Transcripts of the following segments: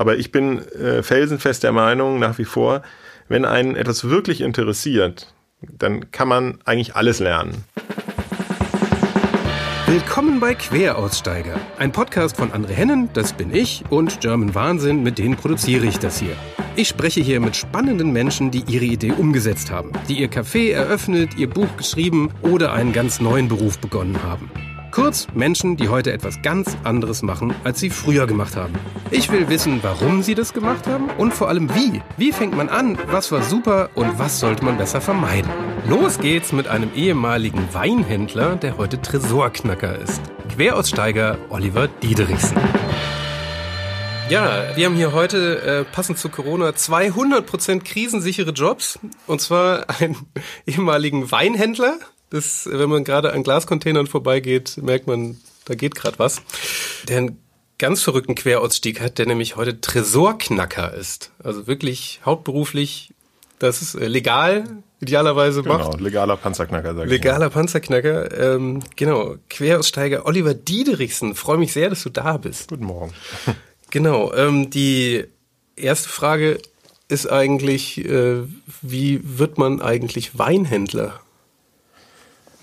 Aber ich bin äh, felsenfest der Meinung, nach wie vor, wenn einen etwas wirklich interessiert, dann kann man eigentlich alles lernen. Willkommen bei Queraussteiger, ein Podcast von André Hennen, das bin ich, und German Wahnsinn, mit denen produziere ich das hier. Ich spreche hier mit spannenden Menschen, die ihre Idee umgesetzt haben, die ihr Café eröffnet, ihr Buch geschrieben oder einen ganz neuen Beruf begonnen haben. Kurz Menschen, die heute etwas ganz anderes machen, als sie früher gemacht haben. Ich will wissen, warum sie das gemacht haben und vor allem wie. Wie fängt man an? Was war super und was sollte man besser vermeiden? Los geht's mit einem ehemaligen Weinhändler, der heute Tresorknacker ist. Queraussteiger Oliver Diederichsen. Ja, wir haben hier heute äh, passend zu Corona 200% krisensichere Jobs. Und zwar einen ehemaligen Weinhändler, das, wenn man gerade an Glascontainern vorbeigeht, merkt man, da geht gerade was. Der einen ganz verrückten Querausstieg hat, der nämlich heute Tresorknacker ist. Also wirklich hauptberuflich, das ist äh, legal, idealerweise Genau, macht. legaler Panzerknacker, sag ich Legaler Panzerknacker, ähm, genau. Queraussteiger Oliver Diederichsen. Freue mich sehr, dass du da bist. Guten Morgen. Genau. Ähm, die erste Frage ist eigentlich, äh, wie wird man eigentlich Weinhändler?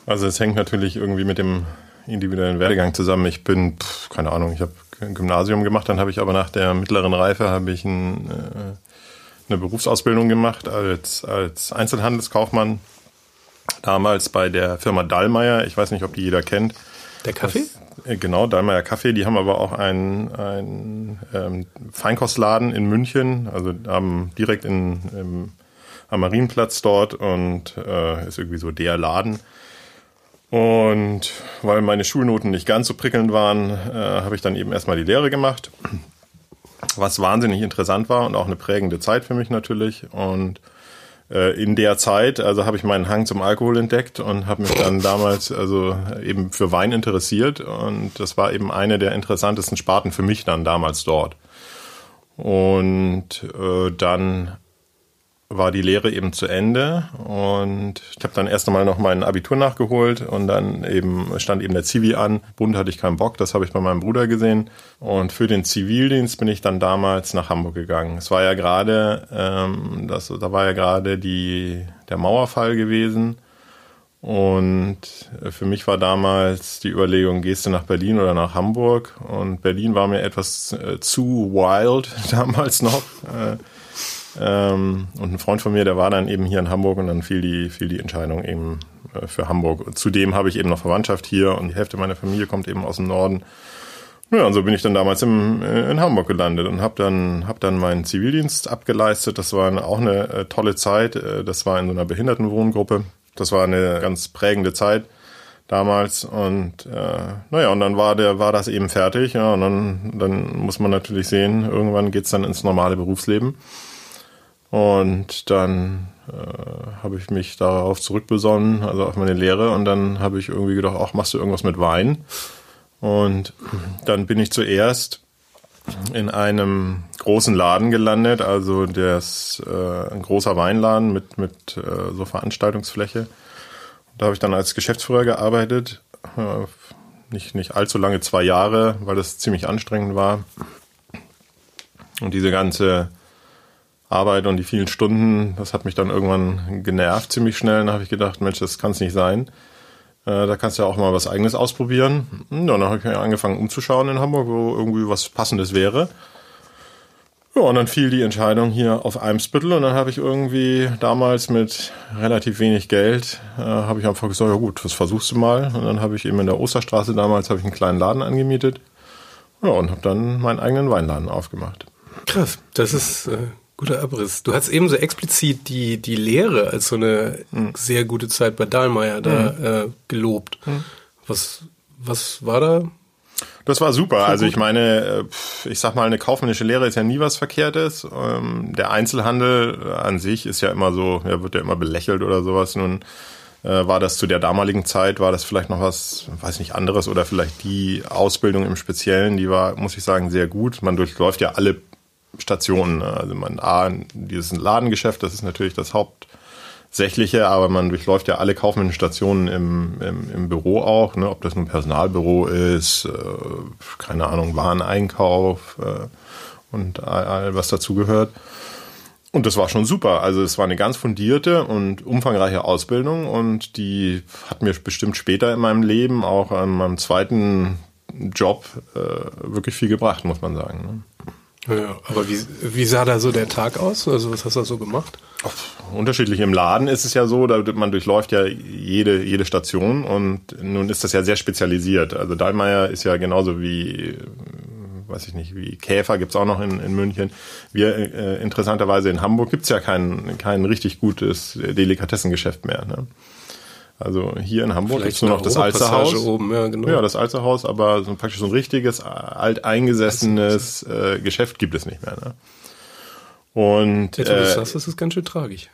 Also es hängt natürlich irgendwie mit dem individuellen Werdegang zusammen. Ich bin, pff, keine Ahnung, ich habe ein Gymnasium gemacht, dann habe ich aber nach der mittleren Reife habe ich ein, äh, eine Berufsausbildung gemacht als, als Einzelhandelskaufmann. Damals bei der Firma Dallmayr, ich weiß nicht, ob die jeder kennt. Der Kaffee? Äh, Genau, Dallmayr Kaffee, die haben aber auch einen, einen ähm, Feinkostladen in München, also haben direkt in, im, am Marienplatz dort und äh, ist irgendwie so der Laden. Und weil meine Schulnoten nicht ganz so prickelnd waren, äh, habe ich dann eben erstmal die Lehre gemacht, was wahnsinnig interessant war und auch eine prägende Zeit für mich natürlich. Und äh, in der Zeit, also habe ich meinen Hang zum Alkohol entdeckt und habe mich dann damals also eben für Wein interessiert und das war eben eine der interessantesten Sparten für mich dann damals dort. Und äh, dann war die Lehre eben zu Ende und ich habe dann erst einmal noch mein Abitur nachgeholt und dann eben stand eben der Zivi an. Bund hatte ich keinen Bock, das habe ich bei meinem Bruder gesehen. Und für den Zivildienst bin ich dann damals nach Hamburg gegangen. Es war ja gerade, ähm, das, da war ja gerade die der Mauerfall gewesen. Und für mich war damals die Überlegung, gehst du nach Berlin oder nach Hamburg? Und Berlin war mir etwas äh, zu wild damals noch. Äh, ähm, und ein Freund von mir, der war dann eben hier in Hamburg und dann fiel die, fiel die Entscheidung eben äh, für Hamburg. Zudem habe ich eben noch Verwandtschaft hier und die Hälfte meiner Familie kommt eben aus dem Norden. Ja, und so bin ich dann damals im, äh, in Hamburg gelandet und habe dann, hab dann meinen Zivildienst abgeleistet. Das war eine, auch eine äh, tolle Zeit. Äh, das war in so einer Behindertenwohngruppe. Das war eine ganz prägende Zeit damals und äh, naja, und dann war der war das eben fertig ja, und dann, dann muss man natürlich sehen, irgendwann geht's dann ins normale Berufsleben. Und dann äh, habe ich mich darauf zurückbesonnen, also auf meine Lehre. Und dann habe ich irgendwie gedacht, ach, machst du irgendwas mit Wein? Und dann bin ich zuerst in einem großen Laden gelandet, also das äh, ein großer Weinladen mit mit äh, so Veranstaltungsfläche. Da habe ich dann als Geschäftsführer gearbeitet, äh, nicht nicht allzu lange, zwei Jahre, weil das ziemlich anstrengend war. Und diese ganze Arbeit und die vielen Stunden, das hat mich dann irgendwann genervt ziemlich schnell. Dann habe ich gedacht, Mensch, das kann es nicht sein. Äh, da kannst du ja auch mal was Eigenes ausprobieren. Ja, dann habe ich angefangen umzuschauen in Hamburg, wo irgendwie was Passendes wäre. Ja, und dann fiel die Entscheidung hier auf Eimsbüttel und dann habe ich irgendwie damals mit relativ wenig Geld, äh, habe ich einfach gesagt, ja gut, das versuchst du mal. Und dann habe ich eben in der Osterstraße damals, ich einen kleinen Laden angemietet. Ja, und habe dann meinen eigenen Weinladen aufgemacht. Krass, das ist äh, guter Abriss. Du hast eben so explizit die, die Lehre als so eine sehr gute Zeit bei Dahlmeier da äh, gelobt. Was, was war da? Das war super. Also ich meine, äh, ich sag mal, eine kaufmännische Lehre ist ja nie was Verkehrtes. Ähm, Der Einzelhandel an sich ist ja immer so, ja, wird ja immer belächelt oder sowas. Nun äh, war das zu der damaligen Zeit, war das vielleicht noch was, weiß nicht, anderes oder vielleicht die Ausbildung im Speziellen, die war, muss ich sagen, sehr gut. Man durchläuft ja alle Stationen. ne? Also man, A, dieses Ladengeschäft, das ist natürlich das Hauptsächliche, aber man durchläuft ja alle kaufmännischen Stationen im, im, im Büro auch, ne? ob das nun Personalbüro ist, äh, keine Ahnung, Wareneinkauf äh, und all, all was dazugehört. Und das war schon super. Also es war eine ganz fundierte und umfangreiche Ausbildung und die hat mir bestimmt später in meinem Leben, auch an meinem zweiten Job, äh, wirklich viel gebracht, muss man sagen. Ne? Ja, aber wie, wie sah da so der Tag aus? Also was hast du da so gemacht? Unterschiedlich im Laden ist es ja so, da man durchläuft ja jede, jede Station und nun ist das ja sehr spezialisiert. Also Dahlmeier ist ja genauso wie weiß ich nicht, wie Käfer gibt's auch noch in, in München. Wir äh, interessanterweise in Hamburg gibt's ja kein, kein richtig gutes Delikatessengeschäft mehr. Ne? Also hier in Hamburg gibt's nur noch das Alzerhaus. Oben, ja, genau. ja, das Alzerhaus, aber so praktisch so ein richtiges, alteingesessenes äh, Geschäft gibt es nicht mehr. Ne? Und Jetzt, wo äh, sagst, das ist ganz schön tragisch.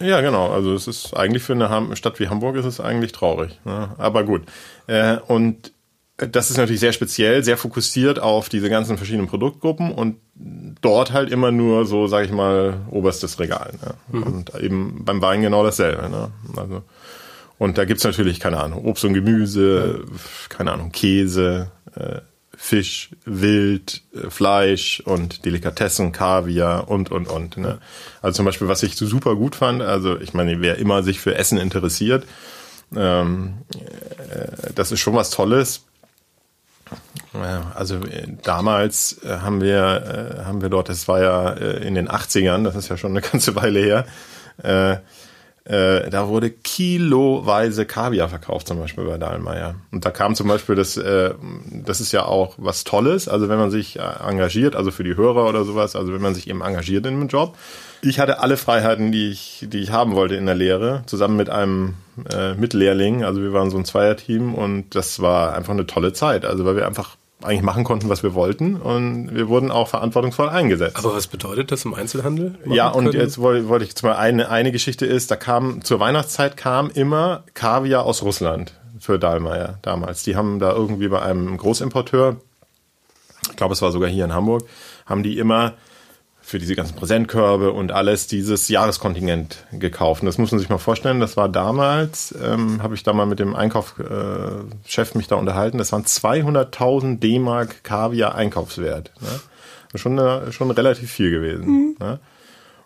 Ja, genau. Also es ist eigentlich für eine Stadt wie Hamburg ist es eigentlich traurig. Ne? Aber gut. Äh, und das ist natürlich sehr speziell, sehr fokussiert auf diese ganzen verschiedenen Produktgruppen und dort halt immer nur so, sage ich mal, oberstes Regal. Ne? Mhm. Und eben beim Wein genau dasselbe. Ne? Also, und da gibt's natürlich, keine Ahnung, Obst und Gemüse, keine Ahnung, Käse, äh, Fisch, Wild, äh, Fleisch und Delikatessen, Kaviar und, und, und. Ne? Also zum Beispiel, was ich so super gut fand, also ich meine, wer immer sich für Essen interessiert, ähm, äh, das ist schon was Tolles also äh, damals äh, haben wir, äh, haben wir dort, das war ja in den 80ern, das ist ja schon eine ganze Weile her, äh, äh, da wurde kiloweise Kaviar verkauft, zum Beispiel bei Dahlmeier. Und da kam zum Beispiel das, äh, das ist ja auch was Tolles, also wenn man sich engagiert, also für die Hörer oder sowas, also wenn man sich eben engagiert in einem Job. Ich hatte alle Freiheiten, die ich, die ich haben wollte in der Lehre, zusammen mit einem äh, Mitlehrling. Also wir waren so ein Zweierteam und das war einfach eine tolle Zeit. Also weil wir einfach eigentlich machen konnten, was wir wollten und wir wurden auch verantwortungsvoll eingesetzt. Aber was bedeutet das im Einzelhandel? Ja, und können? jetzt wollte, wollte ich jetzt mal eine, eine Geschichte ist, da kam, zur Weihnachtszeit kam immer Kaviar aus Russland für Dahlmeier damals. Die haben da irgendwie bei einem Großimporteur, ich glaube es war sogar hier in Hamburg, haben die immer für diese ganzen Präsentkörbe und alles dieses Jahreskontingent gekauft. Und das muss man sich mal vorstellen, das war damals, ähm, habe ich da mal mit dem Einkaufschef äh, mich da unterhalten, das waren 200.000 D-Mark Kaviar Einkaufswert. Ne? Schon, eine, schon relativ viel gewesen. Mhm. Ne?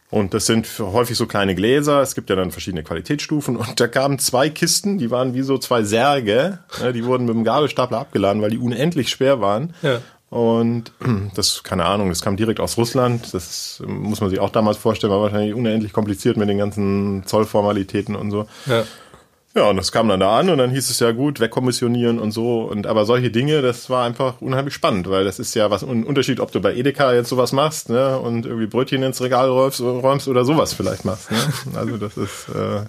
Und das sind häufig so kleine Gläser. Es gibt ja dann verschiedene Qualitätsstufen. Und da kamen zwei Kisten, die waren wie so zwei Särge. Ne? Die wurden mit dem Gabelstapler abgeladen, weil die unendlich schwer waren. Ja. Und das, keine Ahnung, das kam direkt aus Russland. Das muss man sich auch damals vorstellen, war wahrscheinlich unendlich kompliziert mit den ganzen Zollformalitäten und so. Ja. Ja, und das kam dann da an und dann hieß es ja gut, wegkommissionieren und so. Und aber solche Dinge, das war einfach unheimlich spannend, weil das ist ja was ein Unterschied, ob du bei Edeka jetzt sowas machst, ne, und irgendwie Brötchen ins Regal räumst, räumst oder sowas vielleicht machst. Ne? Also das ist äh,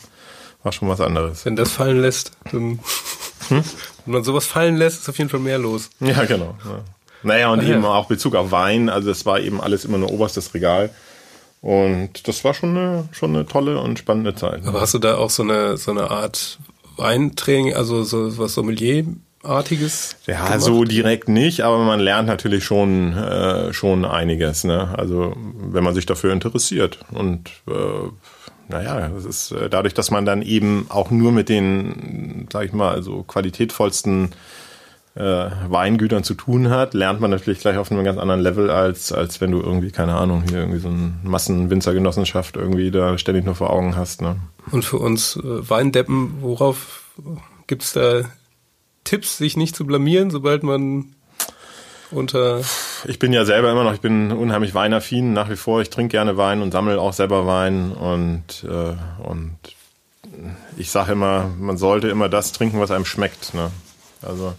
war schon was anderes. Wenn das fallen lässt, dann, hm? wenn man sowas fallen lässt, ist auf jeden Fall mehr los. Ja, genau. Ja. Naja, und Ach, eben ja. auch Bezug auf Wein. Also es war eben alles immer nur oberstes Regal. Und das war schon eine, schon eine tolle und spannende Zeit. Aber hast du da auch so eine, so eine Art Weintraining, also so was Sommelier Artiges? Ja, gemacht? so direkt nicht, aber man lernt natürlich schon äh, schon einiges. Ne? Also wenn man sich dafür interessiert und äh, naja, das ist äh, dadurch, dass man dann eben auch nur mit den, sag ich mal, also qualitätvollsten äh, Weingütern zu tun hat, lernt man natürlich gleich auf einem ganz anderen Level, als, als wenn du irgendwie, keine Ahnung, hier irgendwie so eine Massenwinzergenossenschaft irgendwie da ständig nur vor Augen hast. Ne? Und für uns äh, Weindeppen, worauf gibt es da Tipps, sich nicht zu blamieren, sobald man unter. Ich bin ja selber immer noch, ich bin unheimlich weinaffin nach wie vor. Ich trinke gerne Wein und sammle auch selber Wein und, äh, und ich sage immer, man sollte immer das trinken, was einem schmeckt. Ne? Also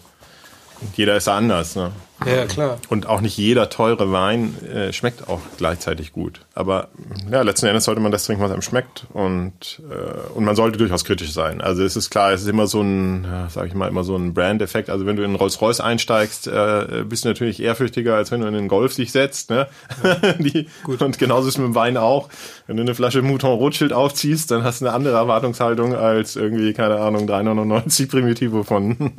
jeder ist anders. Ne? Ja, klar. Und auch nicht jeder teure Wein äh, schmeckt auch gleichzeitig gut. Aber ja, letzten Endes sollte man das trinken, was einem schmeckt. Und, äh, und man sollte durchaus kritisch sein. Also es ist klar, es ist immer so ein, sag ich mal, immer so ein Brand-Effekt. Also wenn du in Rolls-Royce einsteigst, äh, bist du natürlich ehrfürchtiger, als wenn du in den Golf dich setzt. Ne? Ja, Die, gut. Und genauso ist es mit dem Wein auch. Wenn du eine Flasche Mouton Rothschild aufziehst, dann hast du eine andere Erwartungshaltung als irgendwie, keine Ahnung, 3,99 Primitivo von,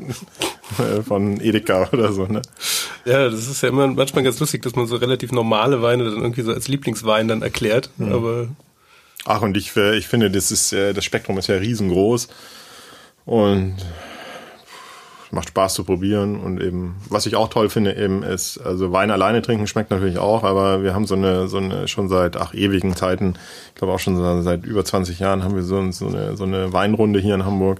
von Edeka oder so. Ne? Ja, das ist ja immer manchmal ganz lustig, dass man so relativ normale Weine dann irgendwie so als Lieblingswein dann erklärt. Mhm. Aber Ach, und ich, ich finde, das ist, äh, das Spektrum ist ja riesengroß. Und macht Spaß zu probieren und eben, was ich auch toll finde, eben ist, also Wein alleine trinken schmeckt natürlich auch, aber wir haben so eine, so eine, schon seit ach ewigen Zeiten, ich glaube auch schon seit über 20 Jahren haben wir so, so, eine, so eine Weinrunde hier in Hamburg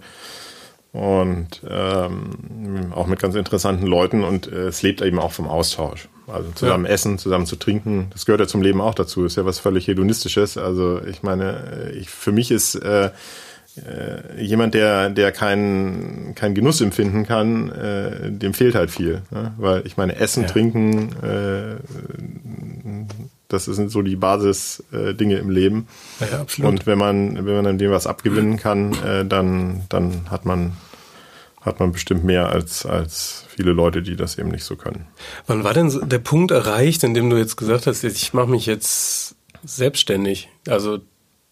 und ähm, auch mit ganz interessanten Leuten und äh, es lebt eben auch vom Austausch. Also zusammen ja. essen, zusammen zu trinken, das gehört ja zum Leben auch dazu. Ist ja was völlig hedonistisches. Also ich meine, ich für mich ist äh, äh, jemand, der, der keinen kein Genuss empfinden kann, äh, dem fehlt halt viel. Ne? Weil ich meine, Essen, ja. Trinken, äh, das sind so die Basis-Dinge äh, im Leben. Ja, absolut. Und wenn man, wenn man dem was abgewinnen kann, äh, dann, dann hat man hat man bestimmt mehr als, als viele Leute, die das eben nicht so können. Wann war denn der Punkt erreicht, in dem du jetzt gesagt hast, ich mache mich jetzt selbstständig? Also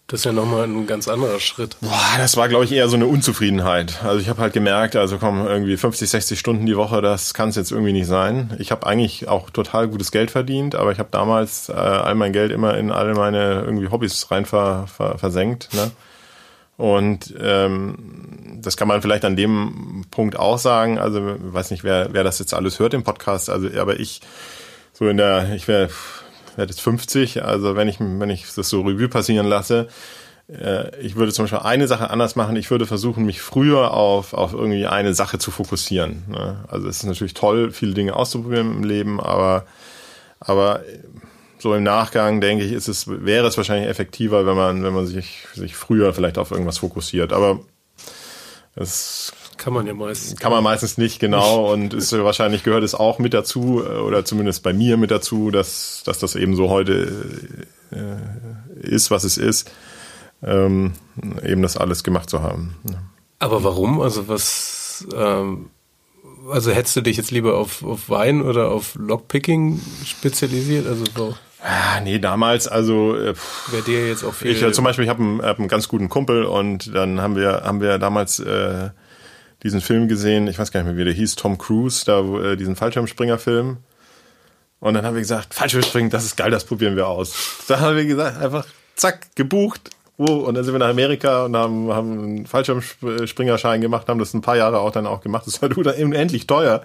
das ist ja nochmal ein ganz anderer Schritt. Boah, das war, glaube ich, eher so eine Unzufriedenheit. Also ich habe halt gemerkt, also komm, irgendwie 50, 60 Stunden die Woche, das kann es jetzt irgendwie nicht sein. Ich habe eigentlich auch total gutes Geld verdient, aber ich habe damals äh, all mein Geld immer in alle meine irgendwie Hobbys rein ver, ver, versenkt. Ne? Und ähm, das kann man vielleicht an dem Punkt auch sagen. Also ich weiß nicht, wer, wer das jetzt alles hört im Podcast. Also, aber ich so in der, ich wäre werde jetzt 50, also wenn ich, wenn ich das so Revue passieren lasse, äh, ich würde zum Beispiel eine Sache anders machen. Ich würde versuchen, mich früher auf, auf irgendwie eine Sache zu fokussieren. Ne? Also es ist natürlich toll, viele Dinge auszuprobieren im Leben, aber, aber so im Nachgang denke ich, ist es, wäre es wahrscheinlich effektiver, wenn man, wenn man sich, sich früher vielleicht auf irgendwas fokussiert. Aber es kann man ja meistens. Kann man meistens nicht, genau. Und ist wahrscheinlich gehört es auch mit dazu, äh, oder zumindest bei mir mit dazu, dass, dass das eben so heute äh, ist, was es ist, ähm, eben das alles gemacht zu haben. Aber warum? Also was, ähm, also hättest du dich jetzt lieber auf, auf Wein oder auf Lockpicking spezialisiert? Also so. Ah, nee, damals, also äh, wäre dir jetzt auch viel. Ich äh, zum Beispiel, ich habe einen, hab einen ganz guten Kumpel und dann haben wir haben wir damals äh, diesen Film gesehen, ich weiß gar nicht mehr, wie der hieß, Tom Cruise, da äh, diesen Fallschirmspringer-Film. Und dann haben wir gesagt, Fallschirmspringen, das ist geil, das probieren wir aus. Da haben wir gesagt, einfach zack, gebucht. Oh, und dann sind wir nach Amerika und haben, haben einen Fallschirmspringerschein gemacht, haben das ein paar Jahre auch dann auch gemacht. Das war unendlich teuer.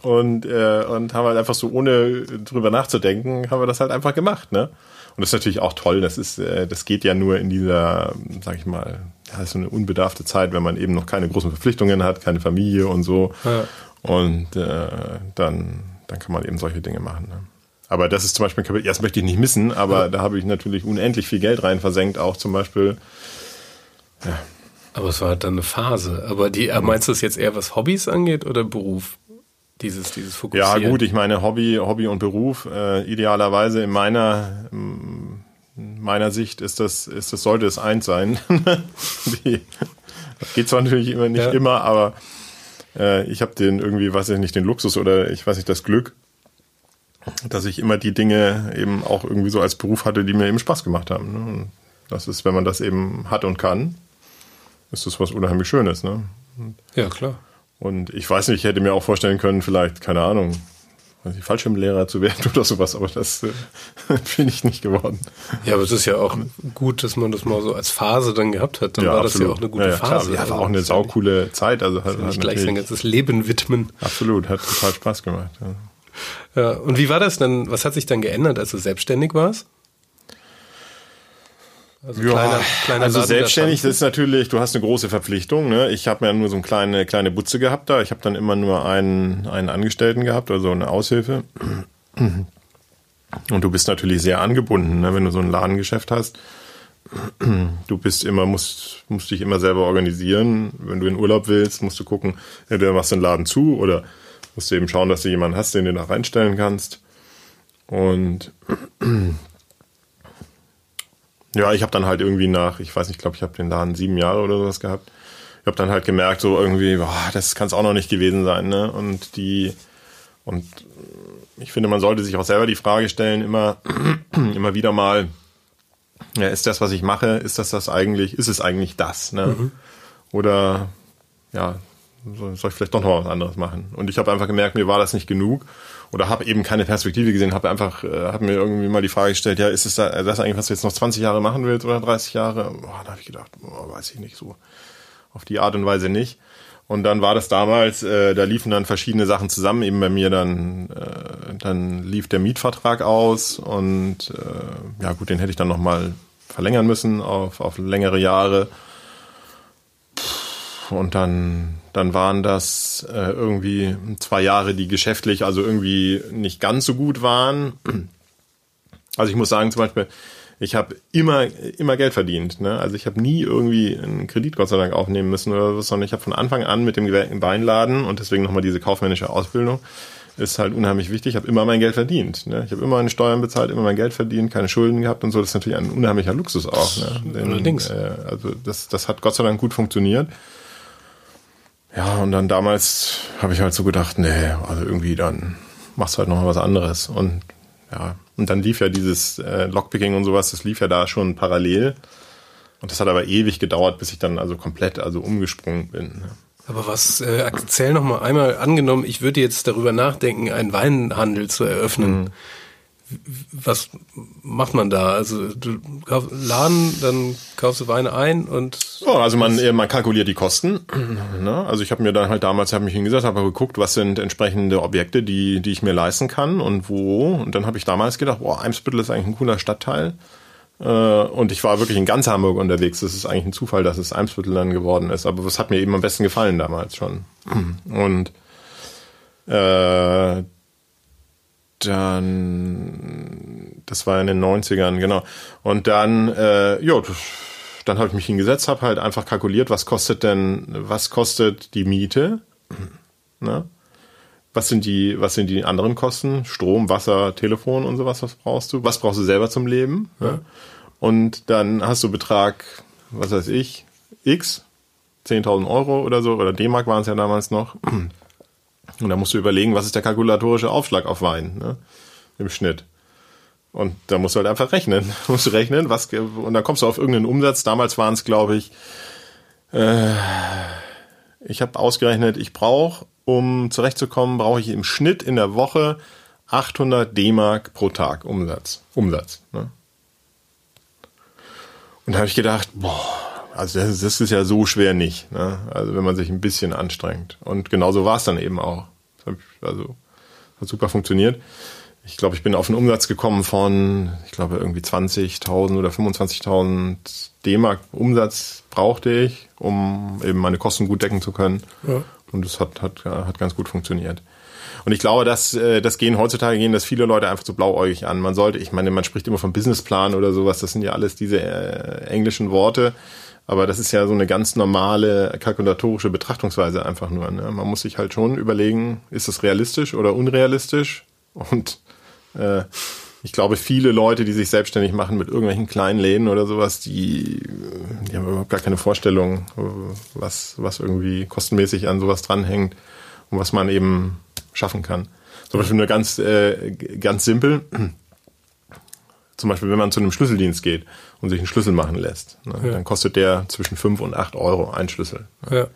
Und, äh, und haben halt einfach so, ohne drüber nachzudenken, haben wir das halt einfach gemacht, ne? Und das ist natürlich auch toll. Das ist, äh, das geht ja nur in dieser, sag ich mal, ja, so eine unbedarfte Zeit, wenn man eben noch keine großen Verpflichtungen hat, keine Familie und so. Ja. Und äh, dann, dann kann man eben solche Dinge machen. Ne? Aber das ist zum Beispiel ein Kapitel, das möchte ich nicht missen, aber ja. da habe ich natürlich unendlich viel Geld rein versenkt, auch zum Beispiel. Ja. Aber es war halt dann eine Phase. Aber die, meinst du es jetzt eher, was Hobbys angeht oder Beruf? Dieses, dieses Fokussieren? Ja, gut, ich meine, Hobby, Hobby und Beruf, äh, idealerweise in meiner, meiner Sicht ist das, ist das, sollte es eins sein. Die, das geht zwar natürlich immer nicht ja. immer, aber äh, ich habe den irgendwie, weiß ich nicht, den Luxus oder ich weiß nicht, das Glück, dass ich immer die Dinge eben auch irgendwie so als Beruf hatte, die mir eben Spaß gemacht haben. Ne? Und das ist, wenn man das eben hat und kann, ist das was unheimlich Schönes. Ne? Ja, klar. Und ich weiß nicht, ich hätte mir auch vorstellen können, vielleicht, keine Ahnung, Fallschirmlehrer zu werden oder sowas, aber das äh, bin ich nicht geworden. Ja, aber es ist ja auch gut, dass man das mal so als Phase dann gehabt hat. Dann ja, war absolut. das ja auch eine gute ja, ja, Phase. Ja, war auch eine saukoole Zeit. Also hat, hat gleich sein ganzes Leben widmen. Absolut, hat total Spaß gemacht. Ja. Ja, und wie war das dann? Was hat sich dann geändert, als du selbstständig warst? Also, ja, kleiner, kleiner also selbstständig, das ist natürlich, du hast eine große Verpflichtung. Ne? Ich habe ja nur so eine kleine, kleine Butze gehabt da. Ich habe dann immer nur einen, einen Angestellten gehabt, also eine Aushilfe. Und du bist natürlich sehr angebunden, ne? wenn du so ein Ladengeschäft hast. Du bist immer, musst, musst dich immer selber organisieren. Wenn du in Urlaub willst, musst du gucken, entweder machst du den Laden zu oder musst du eben schauen, dass du jemanden hast, den du da reinstellen kannst. Und ja, ich habe dann halt irgendwie nach, ich weiß nicht, ich glaube, ich habe den Laden sieben Jahre oder sowas gehabt. Ich habe dann halt gemerkt, so irgendwie, boah, das kann es auch noch nicht gewesen sein, ne? Und die und ich finde, man sollte sich auch selber die Frage stellen, immer, immer wieder mal, ja, ist das, was ich mache, ist das das eigentlich, ist es eigentlich das, ne? Mhm. Oder ja, soll ich vielleicht doch noch was anderes machen? Und ich habe einfach gemerkt, mir war das nicht genug oder habe eben keine Perspektive gesehen, habe einfach, äh, habe mir irgendwie mal die Frage gestellt, ja, ist es da, das eigentlich, was du jetzt noch 20 Jahre machen willst oder 30 Jahre? Boah, da habe ich gedacht, boah, weiß ich nicht so. Auf die Art und Weise nicht. Und dann war das damals, äh, da liefen dann verschiedene Sachen zusammen. Eben bei mir dann, äh, dann lief der Mietvertrag aus und äh, ja gut, den hätte ich dann nochmal verlängern müssen auf, auf längere Jahre. Und dann, dann waren das äh, irgendwie zwei Jahre, die geschäftlich also irgendwie nicht ganz so gut waren. Also ich muss sagen, zum Beispiel, ich habe immer, immer Geld verdient. Ne? Also ich habe nie irgendwie einen Kredit Gott sei Dank aufnehmen müssen oder was, sondern ich habe von Anfang an mit dem Weinladen und deswegen nochmal diese kaufmännische Ausbildung ist halt unheimlich wichtig. Ich habe immer mein Geld verdient. Ne? Ich habe immer meine Steuern bezahlt, immer mein Geld verdient, keine Schulden gehabt und so. Das ist natürlich ein unheimlicher Luxus auch. Ne? Denn, Allerdings. Äh, also das, das hat Gott sei Dank gut funktioniert. Ja, und dann damals habe ich halt so gedacht, nee, also irgendwie dann machst du halt noch mal was anderes. Und ja, und dann lief ja dieses äh, Lockpicking und sowas, das lief ja da schon parallel. Und das hat aber ewig gedauert, bis ich dann also komplett also umgesprungen bin. Ne? Aber was, äh, erzähl noch mal einmal, angenommen, ich würde jetzt darüber nachdenken, einen Weinhandel zu eröffnen. Mhm. Was macht man da? Also du kaufst Laden, dann kaufst du Weine ein und Ja, also man, man kalkuliert die Kosten. Ne? Also ich habe mir dann halt damals, habe mich hingesetzt, habe geguckt, was sind entsprechende Objekte, die, die ich mir leisten kann und wo. Und dann habe ich damals gedacht, boah, Eimsbüttel ist eigentlich ein cooler Stadtteil. Äh, Und ich war wirklich in ganz Hamburg unterwegs. Das ist eigentlich ein Zufall, dass es Eimsbüttel dann geworden ist. Aber was hat mir eben am besten gefallen damals schon. Und äh, dann, das war in den 90ern, genau. Und dann, äh, ja, dann habe ich mich hingesetzt, habe halt einfach kalkuliert, was kostet denn, was kostet die Miete? Ne? Was sind die, was sind die anderen Kosten? Strom, Wasser, Telefon und sowas, was brauchst du? Was brauchst du selber zum Leben? Ja. Und dann hast du Betrag, was weiß ich, X, 10.000 Euro oder so, oder D-Mark waren es ja damals noch. Und da musst du überlegen, was ist der kalkulatorische Aufschlag auf Wein, ne? Im Schnitt. Und da musst du halt einfach rechnen. musst du rechnen, was, und dann kommst du auf irgendeinen Umsatz. Damals waren es, glaube ich, äh, ich habe ausgerechnet, ich brauche, um zurechtzukommen, brauche ich im Schnitt in der Woche 800 D-Mark pro Tag Umsatz. Umsatz. Ne? Und da habe ich gedacht, boah, also das, das ist ja so schwer nicht. Ne? Also wenn man sich ein bisschen anstrengt. Und genauso war es dann eben auch. Also hat super funktioniert. Ich glaube, ich bin auf einen Umsatz gekommen von, ich glaube, irgendwie 20.000 oder 25.000 D-Mark Umsatz brauchte ich, um eben meine Kosten gut decken zu können. Ja. Und das hat, hat, hat ganz gut funktioniert. Und ich glaube, dass äh, das gehen heutzutage gehen das viele Leute einfach so blauäugig an. Man sollte, ich meine, man spricht immer vom Businessplan oder sowas, das sind ja alles diese äh, englischen Worte, aber das ist ja so eine ganz normale kalkulatorische Betrachtungsweise einfach nur. Ne? Man muss sich halt schon überlegen, ist das realistisch oder unrealistisch? Und äh, ich glaube, viele Leute, die sich selbstständig machen mit irgendwelchen kleinen Läden oder sowas, die, die haben überhaupt gar keine Vorstellung, was, was irgendwie kostenmäßig an sowas dranhängt und was man eben schaffen kann. Zum Beispiel nur ganz, äh, ganz simpel. Zum Beispiel, wenn man zu einem Schlüsseldienst geht und sich einen Schlüssel machen lässt, ne, Ja. dann kostet der zwischen 5 und 8 Euro ein Schlüssel. ja.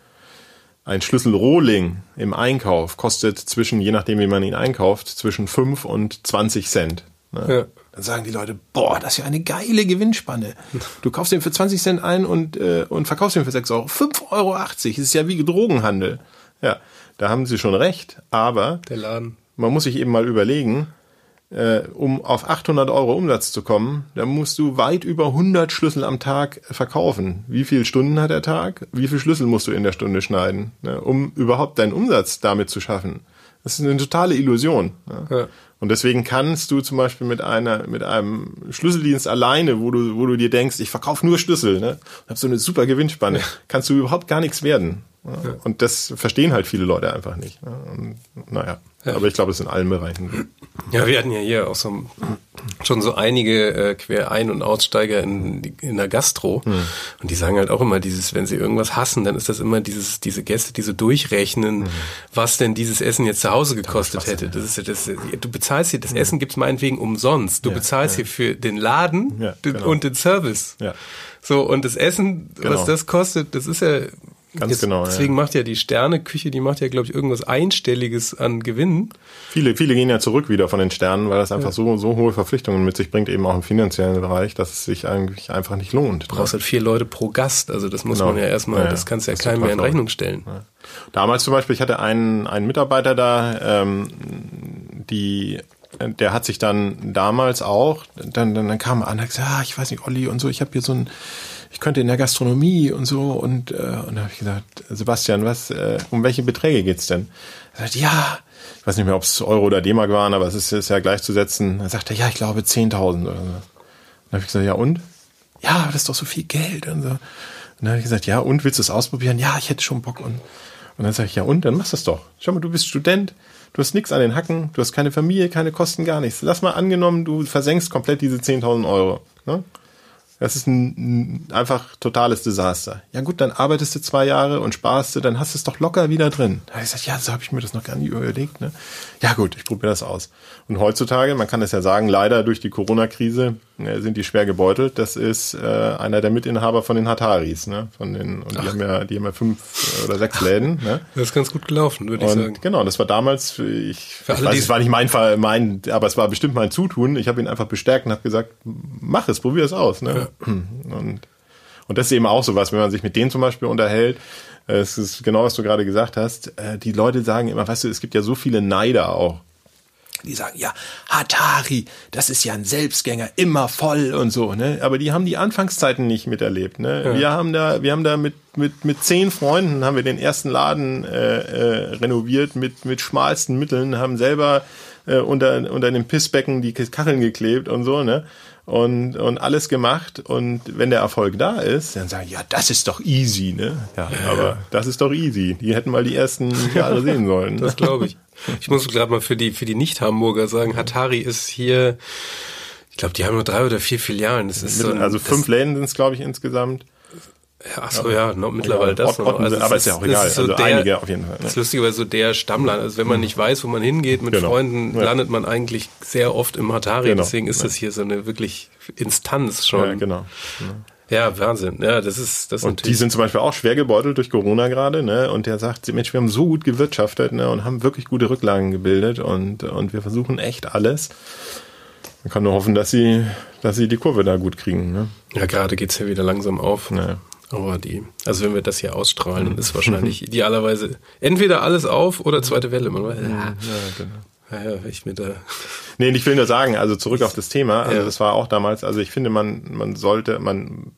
Ein Schlüssel Rohling im Einkauf kostet zwischen, je nachdem wie man ihn einkauft, zwischen 5 und 20 Cent. Ne? Ja. Dann sagen die Leute, boah, das ist ja eine geile Gewinnspanne. Du kaufst den für 20 Cent ein und, äh, und verkaufst ihn für 6 Euro. 5,80 Euro. Das ist ja wie Drogenhandel. Ja, da haben sie schon recht. Aber Der Laden. man muss sich eben mal überlegen, äh, um auf 800 Euro Umsatz zu kommen, da musst du weit über 100 Schlüssel am Tag verkaufen. Wie viele Stunden hat der Tag? Wie viele Schlüssel musst du in der Stunde schneiden, ne, um überhaupt deinen Umsatz damit zu schaffen? Das ist eine totale Illusion. Ne? Ja. Und deswegen kannst du zum Beispiel mit einer, mit einem Schlüsseldienst alleine, wo du, wo du dir denkst, ich verkaufe nur Schlüssel, ne, und hab so eine super Gewinnspanne, kannst du überhaupt gar nichts werden. Ne? Und das verstehen halt viele Leute einfach nicht. Ne? Und, naja, aber ich glaube, es ist in allen Bereichen. Ja, wir hatten ja hier auch so schon so einige äh, Quer-Ein- und Aussteiger in, in der Gastro. Und die sagen halt auch immer dieses, wenn sie irgendwas hassen, dann ist das immer dieses, diese Gäste, die so durchrechnen, was denn dieses Essen jetzt zu Hause gekostet hätte. Das ist ja das, du bezahlst hier, das Essen gibt's meinetwegen umsonst. Du Ja, bezahlst hier für den Laden Ja, den, genau. und den Service. Ja. So, und das Essen, Genau. was das kostet, das ist ja Ganz genau, ja. Deswegen macht ja die Sterneküche, die macht ja, glaube ich, irgendwas Einstelliges an Gewinn. Viele, viele gehen ja zurück wieder von den Sternen, weil das einfach so, so hohe Verpflichtungen mit sich bringt, eben auch im finanziellen Bereich, dass es sich eigentlich einfach nicht lohnt. Du brauchst halt vier Leute pro Gast. Also das muss Genau. man ja erstmal, Ja, ja. das kannst du ja keinem mehr in Rechnung stellen. Damals zum Beispiel, ich hatte einen, einen Mitarbeiter da, ähm, die der hat sich dann damals auch, dann, dann, dann kam er an und hat gesagt, ah, ich weiß nicht, Olli und so, ich habe hier so ein, ich könnte in der Gastronomie und so und, äh, und da habe ich gesagt, Sebastian, was, äh, um welche Beträge geht's denn? Er sagt, ja, ich weiß nicht mehr, ob es Euro oder D-Mark waren, aber es ist, ist ja gleichzusetzen. Er sagte, ja, ich glaube 10.000 oder so. Dann habe ich gesagt, ja und? Ja, das ist doch so viel Geld und so. Und dann habe ich gesagt, ja und, willst du es ausprobieren? Ja, ich hätte schon Bock und und dann sage ich, ja und, dann machst du es doch. Schau mal, du bist Student, du hast nichts an den Hacken, du hast keine Familie, keine Kosten, gar nichts. Lass mal angenommen, du versenkst komplett diese 10.000 Euro. Ne? Das ist ein, ein einfach totales Desaster. Ja gut, dann arbeitest du zwei Jahre und sparst du, dann hast du es doch locker wieder drin. Da habe ich gesagt, ja, so habe ich mir das noch gar nicht überlegt. Ne? Ja gut, ich probiere das aus. Und heutzutage, man kann es ja sagen, leider durch die Corona-Krise äh, sind die schwer gebeutelt. Das ist äh, einer der Mitinhaber von den Hataris. Ne? Von den, und die haben, ja, die haben ja fünf oder sechs Läden. Ne? Das ist ganz gut gelaufen, würde ich sagen. Genau, das war damals, ich, Für ich weiß, es war nicht mein Fall, mein, aber es war bestimmt mein Zutun. Ich habe ihn einfach bestärkt und habe gesagt, mach es, probier es aus. Ne? Ja. Und, und das ist eben auch so was, wenn man sich mit denen zum Beispiel unterhält. Es ist genau, was du gerade gesagt hast. Äh, die Leute sagen immer, weißt du, es gibt ja so viele Neider auch. Die sagen, ja, Hatari, das ist ja ein Selbstgänger, immer voll und so, ne? Aber die haben die Anfangszeiten nicht miterlebt, ne? Ja. Wir haben da, wir haben da mit, mit, mit zehn Freunden haben wir den ersten Laden äh, äh, renoviert mit, mit schmalsten Mitteln, haben selber äh, unter, unter dem Pissbecken die Kacheln geklebt und so, ne? Und, und alles gemacht. Und wenn der Erfolg da ist, dann sagen, ja, das ist doch easy, ne? Ja, ja aber das ist doch easy. Die hätten mal die ersten Jahre sehen sollen. Das glaube ich. Ich muss gerade mal für die, für die Nicht-Hamburger sagen, Hatari ist hier, ich glaube, die haben nur drei oder vier Filialen. Das ist so ein, also fünf Läden sind es, glaube ich, insgesamt. Ach so, ja, noch mittlerweile ja, das. Noch. Also aber ist ja auch egal. So also der, einige auf jeden Fall. Ne? Das ist lustigerweise so der Stammland. Also wenn man nicht weiß, wo man hingeht mit genau. Freunden, ja. landet man eigentlich sehr oft im Hatari. Genau. Deswegen ist ja. das hier so eine wirklich Instanz schon. Ja, genau. Ja, Wahnsinn. Ja, das ist das. Und die sind zum Beispiel auch schwer gebeutelt durch Corona gerade, ne? Und der sagt, Mensch, wir haben so gut gewirtschaftet, ne? Und haben wirklich gute Rücklagen gebildet und und wir versuchen echt alles. Man kann nur hoffen, dass sie, dass sie die Kurve da gut kriegen. Ne? Ja, gerade geht's ja wieder langsam auf. Ja. Aber die, also wenn wir das hier ausstrahlen, dann ist wahrscheinlich idealerweise entweder alles auf oder zweite Welle. Man weiß, ja, genau. Ja, ja, ich mit da. Nee, ich will nur sagen, also zurück auf das Thema. Also ja. das war auch damals, also ich finde, man, man sollte, man,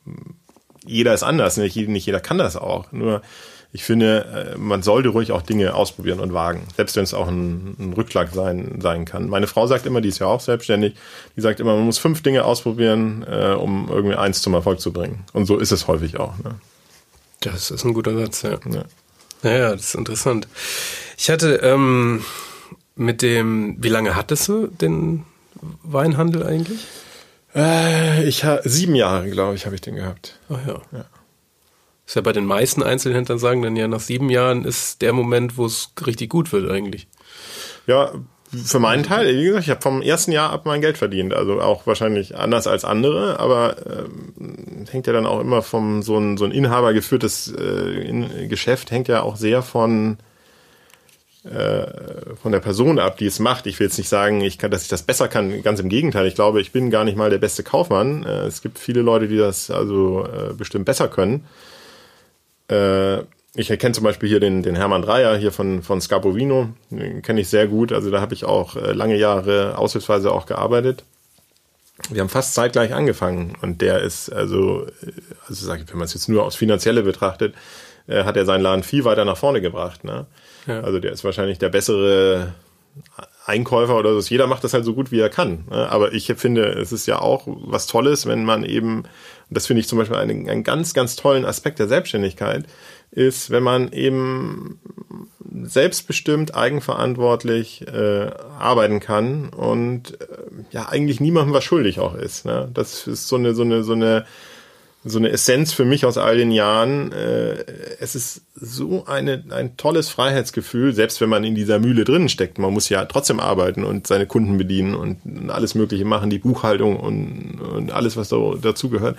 jeder ist anders, nicht, nicht jeder kann das auch. Nur ich finde, äh, man sollte ruhig auch Dinge ausprobieren und wagen, selbst wenn es auch ein, ein Rückschlag sein, sein kann. Meine Frau sagt immer, die ist ja auch selbstständig, die sagt immer, man muss fünf Dinge ausprobieren, äh, um irgendwie eins zum Erfolg zu bringen. Und so ist es häufig auch. Ne? Das ist ein guter Satz, ja. Ja, ja das ist interessant. Ich hatte ähm, mit dem, wie lange hattest du den Weinhandel eigentlich? Äh, ich ha sieben Jahre, glaube ich, habe ich den gehabt. Ach ja. ja. Ist ja bei den meisten Einzelhändlern sagen dann ja, nach sieben Jahren ist der Moment, wo es richtig gut wird eigentlich. Ja, für meinen Teil, wie gesagt, ich habe vom ersten Jahr ab mein Geld verdient. Also auch wahrscheinlich anders als andere, aber äh, hängt ja dann auch immer vom so ein, so ein Inhaber geführtes äh, in, Geschäft hängt ja auch sehr von äh, von der Person ab, die es macht. Ich will jetzt nicht sagen, ich kann, dass ich das besser kann. Ganz im Gegenteil. Ich glaube, ich bin gar nicht mal der beste Kaufmann. Äh, es gibt viele Leute, die das also äh, bestimmt besser können. Äh, ich erkenne zum Beispiel hier den, den Hermann Dreier hier von, von Scapovino, den kenne ich sehr gut. Also da habe ich auch äh, lange Jahre aushilfsweise auch gearbeitet. Wir haben fast zeitgleich angefangen und der ist also, äh, also sag ich, wenn man es jetzt nur aus finanzielle betrachtet, äh, hat er seinen Laden viel weiter nach vorne gebracht. Ne? Ja. Also der ist wahrscheinlich der bessere Einkäufer oder so. Jeder macht das halt so gut, wie er kann. Ne? Aber ich finde, es ist ja auch was Tolles, wenn man eben, das finde ich zum Beispiel einen, einen ganz, ganz tollen Aspekt der Selbstständigkeit, ist, wenn man eben selbstbestimmt, eigenverantwortlich äh, arbeiten kann und äh, ja eigentlich niemandem was schuldig auch ist. Ne? Das ist so eine, so eine, so eine so eine Essenz für mich aus all den Jahren. Äh, es ist so eine, ein tolles Freiheitsgefühl, selbst wenn man in dieser Mühle drinnen steckt. Man muss ja trotzdem arbeiten und seine Kunden bedienen und alles Mögliche machen, die Buchhaltung und, und alles, was da, dazugehört.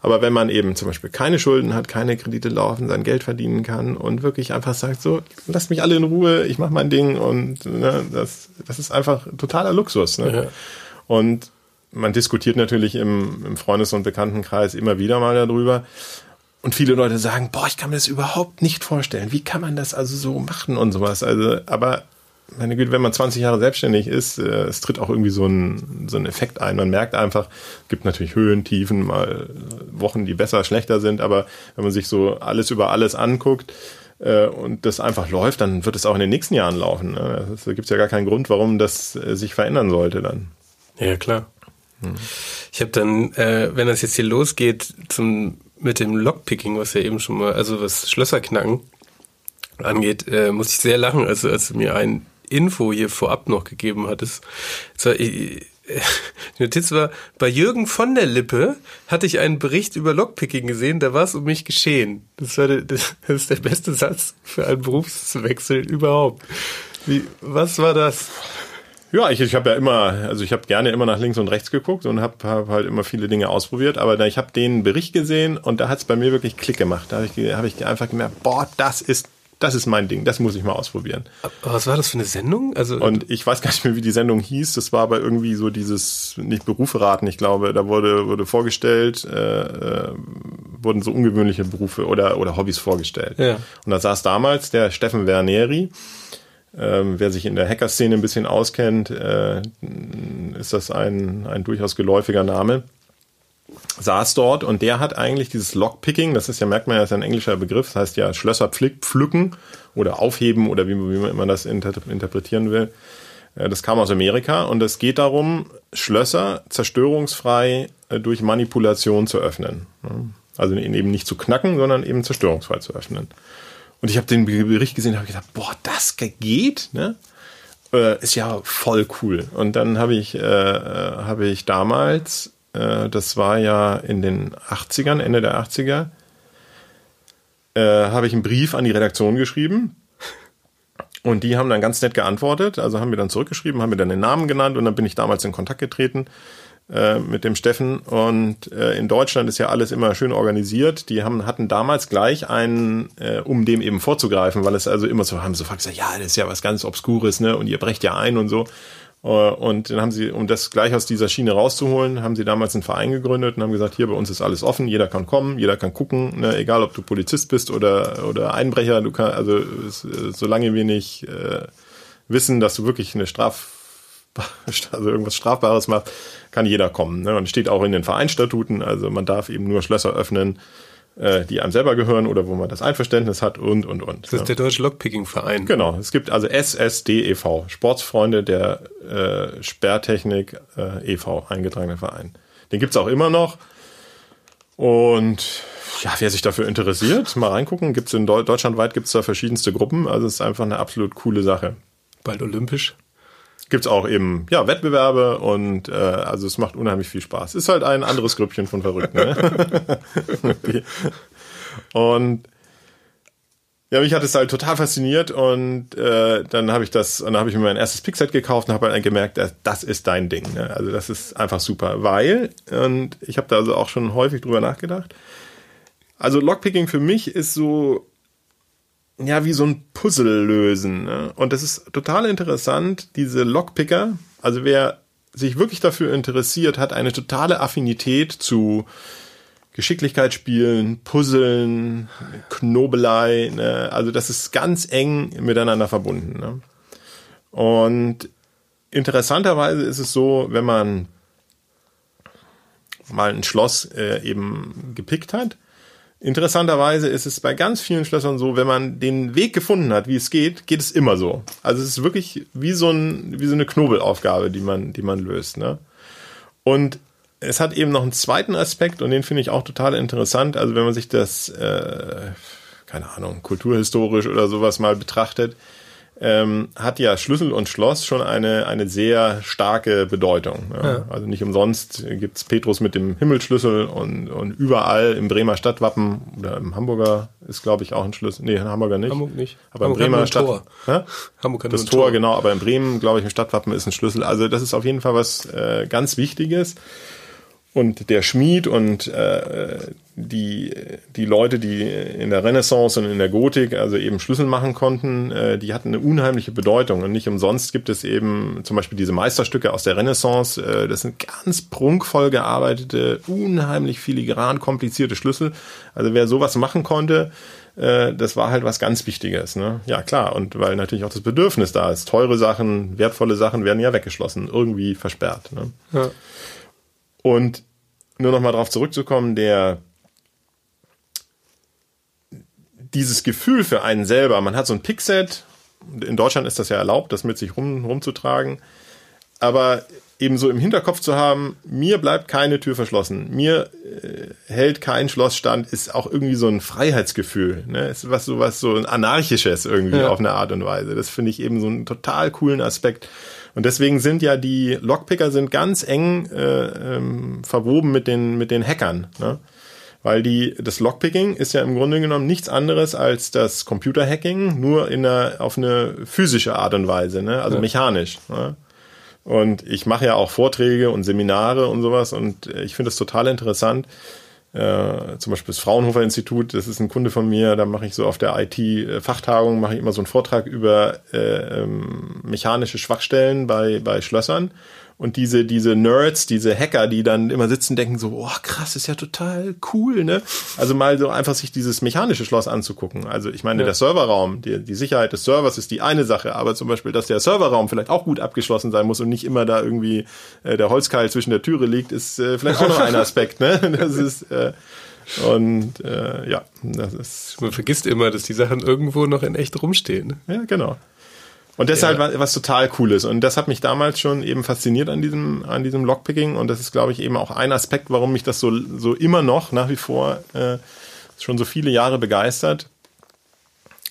Aber wenn man eben zum Beispiel keine Schulden hat, keine Kredite laufen, sein Geld verdienen kann und wirklich einfach sagt, so, lasst mich alle in Ruhe, ich mache mein Ding und ne, das, das ist einfach totaler Luxus. Ne? Ja. Und man diskutiert natürlich im, im Freundes- und Bekanntenkreis immer wieder mal darüber. und viele Leute sagen, boah, ich kann mir das überhaupt nicht vorstellen. Wie kann man das also so machen und sowas? Also, aber meine Güte, wenn man 20 Jahre selbstständig ist, äh, es tritt auch irgendwie so ein, so ein Effekt ein. Man merkt einfach, es gibt natürlich Höhen, Tiefen, mal Wochen, die besser, schlechter sind, aber wenn man sich so alles über alles anguckt, äh, und das einfach läuft, dann wird es auch in den nächsten Jahren laufen. Ne? Da gibt es ja gar keinen Grund, warum das äh, sich verändern sollte dann. Ja, klar. Ich habe dann, äh, wenn das jetzt hier losgeht, zum mit dem Lockpicking, was ja eben schon mal, also was Schlösserknacken angeht, äh, muss ich sehr lachen, also als du mir ein Info hier vorab noch gegeben hattest. So, ich, die Notiz war, bei Jürgen von der Lippe hatte ich einen Bericht über Lockpicking gesehen, da war es um mich geschehen. Das, war der, das ist der beste Satz für einen Berufswechsel überhaupt. Wie, was war das? Ja, ich, ich habe ja immer, also ich habe gerne immer nach links und rechts geguckt und habe hab halt immer viele Dinge ausprobiert, aber da, ich habe den Bericht gesehen und da hat es bei mir wirklich Klick gemacht. Da habe ich, hab ich einfach gemerkt, boah, das ist das ist mein Ding, das muss ich mal ausprobieren. Aber was war das für eine Sendung? Also und ich weiß gar nicht mehr, wie die Sendung hieß. Das war aber irgendwie so dieses nicht Berufe raten. Ich glaube, da wurde wurde vorgestellt, äh, äh, wurden so ungewöhnliche Berufe oder oder Hobbys vorgestellt. Ja. Und da saß damals der Steffen Verneri. Ähm, wer sich in der Hacker-Szene ein bisschen auskennt, äh, ist das ein, ein durchaus geläufiger Name saß dort und der hat eigentlich dieses Lockpicking, das ist ja, merkt man ja, ist ein englischer Begriff, das heißt ja Schlösser pflücken oder aufheben oder wie, wie man immer das inter interpretieren will. Äh, das kam aus Amerika und es geht darum, Schlösser zerstörungsfrei äh, durch Manipulation zu öffnen. Also eben nicht zu knacken, sondern eben zerstörungsfrei zu öffnen. Und ich habe den Bericht gesehen und habe gedacht, boah, das geht, ne? Äh, ist ja voll cool. Und dann habe ich, äh, habe ich damals äh, das war ja in den 80ern, Ende der 80er, äh, habe ich einen Brief an die Redaktion geschrieben. Und die haben dann ganz nett geantwortet, also haben mir dann zurückgeschrieben, haben mir dann den Namen genannt und dann bin ich damals in Kontakt getreten äh, mit dem Steffen. Und äh, in Deutschland ist ja alles immer schön organisiert. Die haben, hatten damals gleich einen, äh, um dem eben vorzugreifen, weil es also immer so haben so gesagt, ja, das ist ja was ganz Obskures, ne? Und ihr brecht ja ein und so. Äh, und dann haben sie, um das gleich aus dieser Schiene rauszuholen, haben sie damals einen Verein gegründet und haben gesagt, hier bei uns ist alles offen, jeder kann kommen, jeder kann gucken, ne, egal ob du Polizist bist oder, oder Einbrecher, du kannst, also solange wir nicht äh, wissen, dass du wirklich eine Straf, also irgendwas Strafbares machst, kann jeder kommen. Ne? Und steht auch in den Vereinstatuten, also man darf eben nur Schlösser öffnen, äh, die einem selber gehören oder wo man das Einverständnis hat und, und, und. Das ist ja. der Deutsche Lockpicking-Verein. Genau, es gibt also SSDEV, Sportsfreunde der äh, Sperrtechnik äh, e.V., eingetragener Verein. Den gibt's auch immer noch. Und ja, wer sich dafür interessiert, mal reingucken. Gibt's in Deu Deutschlandweit gibt's da verschiedenste Gruppen. Also es ist einfach eine absolut coole Sache. Bald olympisch gibt's auch eben ja Wettbewerbe und äh, also es macht unheimlich viel Spaß. Ist halt ein anderes Grüppchen von Verrückten. Ne? und ja, mich hat es halt total fasziniert und äh, dann habe ich das, und dann habe ich mir mein erstes Pickset gekauft und habe halt gemerkt, das, das ist dein Ding. Ne? Also das ist einfach super, weil und ich habe da also auch schon häufig drüber nachgedacht. Also Lockpicking für mich ist so ja, wie so ein Puzzle lösen. Ne? Und das ist total interessant, diese Lockpicker. Also wer sich wirklich dafür interessiert, hat eine totale Affinität zu Geschicklichkeitsspielen, Puzzeln, Knobelei. Ne? Also das ist ganz eng miteinander verbunden. Ne? Und interessanterweise ist es so, wenn man mal ein Schloss äh, eben gepickt hat, Interessanterweise ist es bei ganz vielen Schlössern so, wenn man den Weg gefunden hat, wie es geht, geht es immer so. Also es ist wirklich wie so, ein, wie so eine Knobelaufgabe, die man, die man löst. Ne? Und es hat eben noch einen zweiten Aspekt und den finde ich auch total interessant. Also wenn man sich das, äh, keine Ahnung, kulturhistorisch oder sowas mal betrachtet, ähm, hat ja Schlüssel und Schloss schon eine, eine sehr starke Bedeutung. Ja. Ja. Also nicht umsonst gibt's Petrus mit dem Himmelsschlüssel und, und überall im Bremer Stadtwappen oder im Hamburger ist, glaube ich, auch ein Schlüssel. Nee, in Hamburger nicht. Hamburg nicht. Aber Hamburg im Bremer Stadt. Tor. Ja? Hamburg hat das Tor, Tor, genau, aber im Bremen, glaube ich, im Stadtwappen ist ein Schlüssel. Also das ist auf jeden Fall was äh, ganz Wichtiges. Und der Schmied und äh, die, die Leute, die in der Renaissance und in der Gotik also eben Schlüssel machen konnten, äh, die hatten eine unheimliche Bedeutung. Und nicht umsonst gibt es eben zum Beispiel diese Meisterstücke aus der Renaissance. Äh, das sind ganz prunkvoll gearbeitete, unheimlich filigran komplizierte Schlüssel. Also wer sowas machen konnte, äh, das war halt was ganz Wichtiges. Ne? Ja, klar. Und weil natürlich auch das Bedürfnis da ist. Teure Sachen, wertvolle Sachen werden ja weggeschlossen, irgendwie versperrt. Ne? Ja. Und nur noch mal darauf zurückzukommen, der dieses Gefühl für einen selber, man hat so ein Pickset, in Deutschland ist das ja erlaubt, das mit sich rum, rumzutragen, aber eben so im Hinterkopf zu haben, mir bleibt keine Tür verschlossen, mir äh, hält kein Schloss stand, ist auch irgendwie so ein Freiheitsgefühl, ne? ist was so was so ein anarchisches irgendwie ja. auf eine Art und Weise. Das finde ich eben so einen total coolen Aspekt. Und deswegen sind ja die Lockpicker sind ganz eng äh, ähm, verwoben mit den mit den Hackern. Ne? weil die, das Lockpicking ist ja im Grunde genommen nichts anderes als das Computerhacking, nur in einer, auf eine physische Art und Weise, ne? also ja. mechanisch. Ne? Und ich mache ja auch Vorträge und Seminare und sowas und ich finde das total interessant. Äh, zum Beispiel das Fraunhofer Institut, das ist ein Kunde von mir, da mache ich so auf der IT-Fachtagung, mache ich immer so einen Vortrag über äh, ähm, mechanische Schwachstellen bei, bei Schlössern und diese, diese Nerds, diese Hacker, die dann immer sitzen, denken so, oh krass, ist ja total cool, ne? Also mal so einfach sich dieses mechanische Schloss anzugucken. Also ich meine, ja. der Serverraum, die, die Sicherheit des Servers ist die eine Sache, aber zum Beispiel, dass der Serverraum vielleicht auch gut abgeschlossen sein muss und nicht immer da irgendwie äh, der Holzkeil zwischen der Türe liegt, ist äh, vielleicht auch noch ein Aspekt, ne? Das ist äh, und äh, ja, das ist. Man vergisst immer, dass die Sachen irgendwo noch in echt rumstehen. Ja, genau. Und das ja. ist halt was, was total Cooles. Und das hat mich damals schon eben fasziniert an diesem, an diesem Lockpicking. Und das ist, glaube ich, eben auch ein Aspekt, warum mich das so, so immer noch nach wie vor äh, schon so viele Jahre begeistert.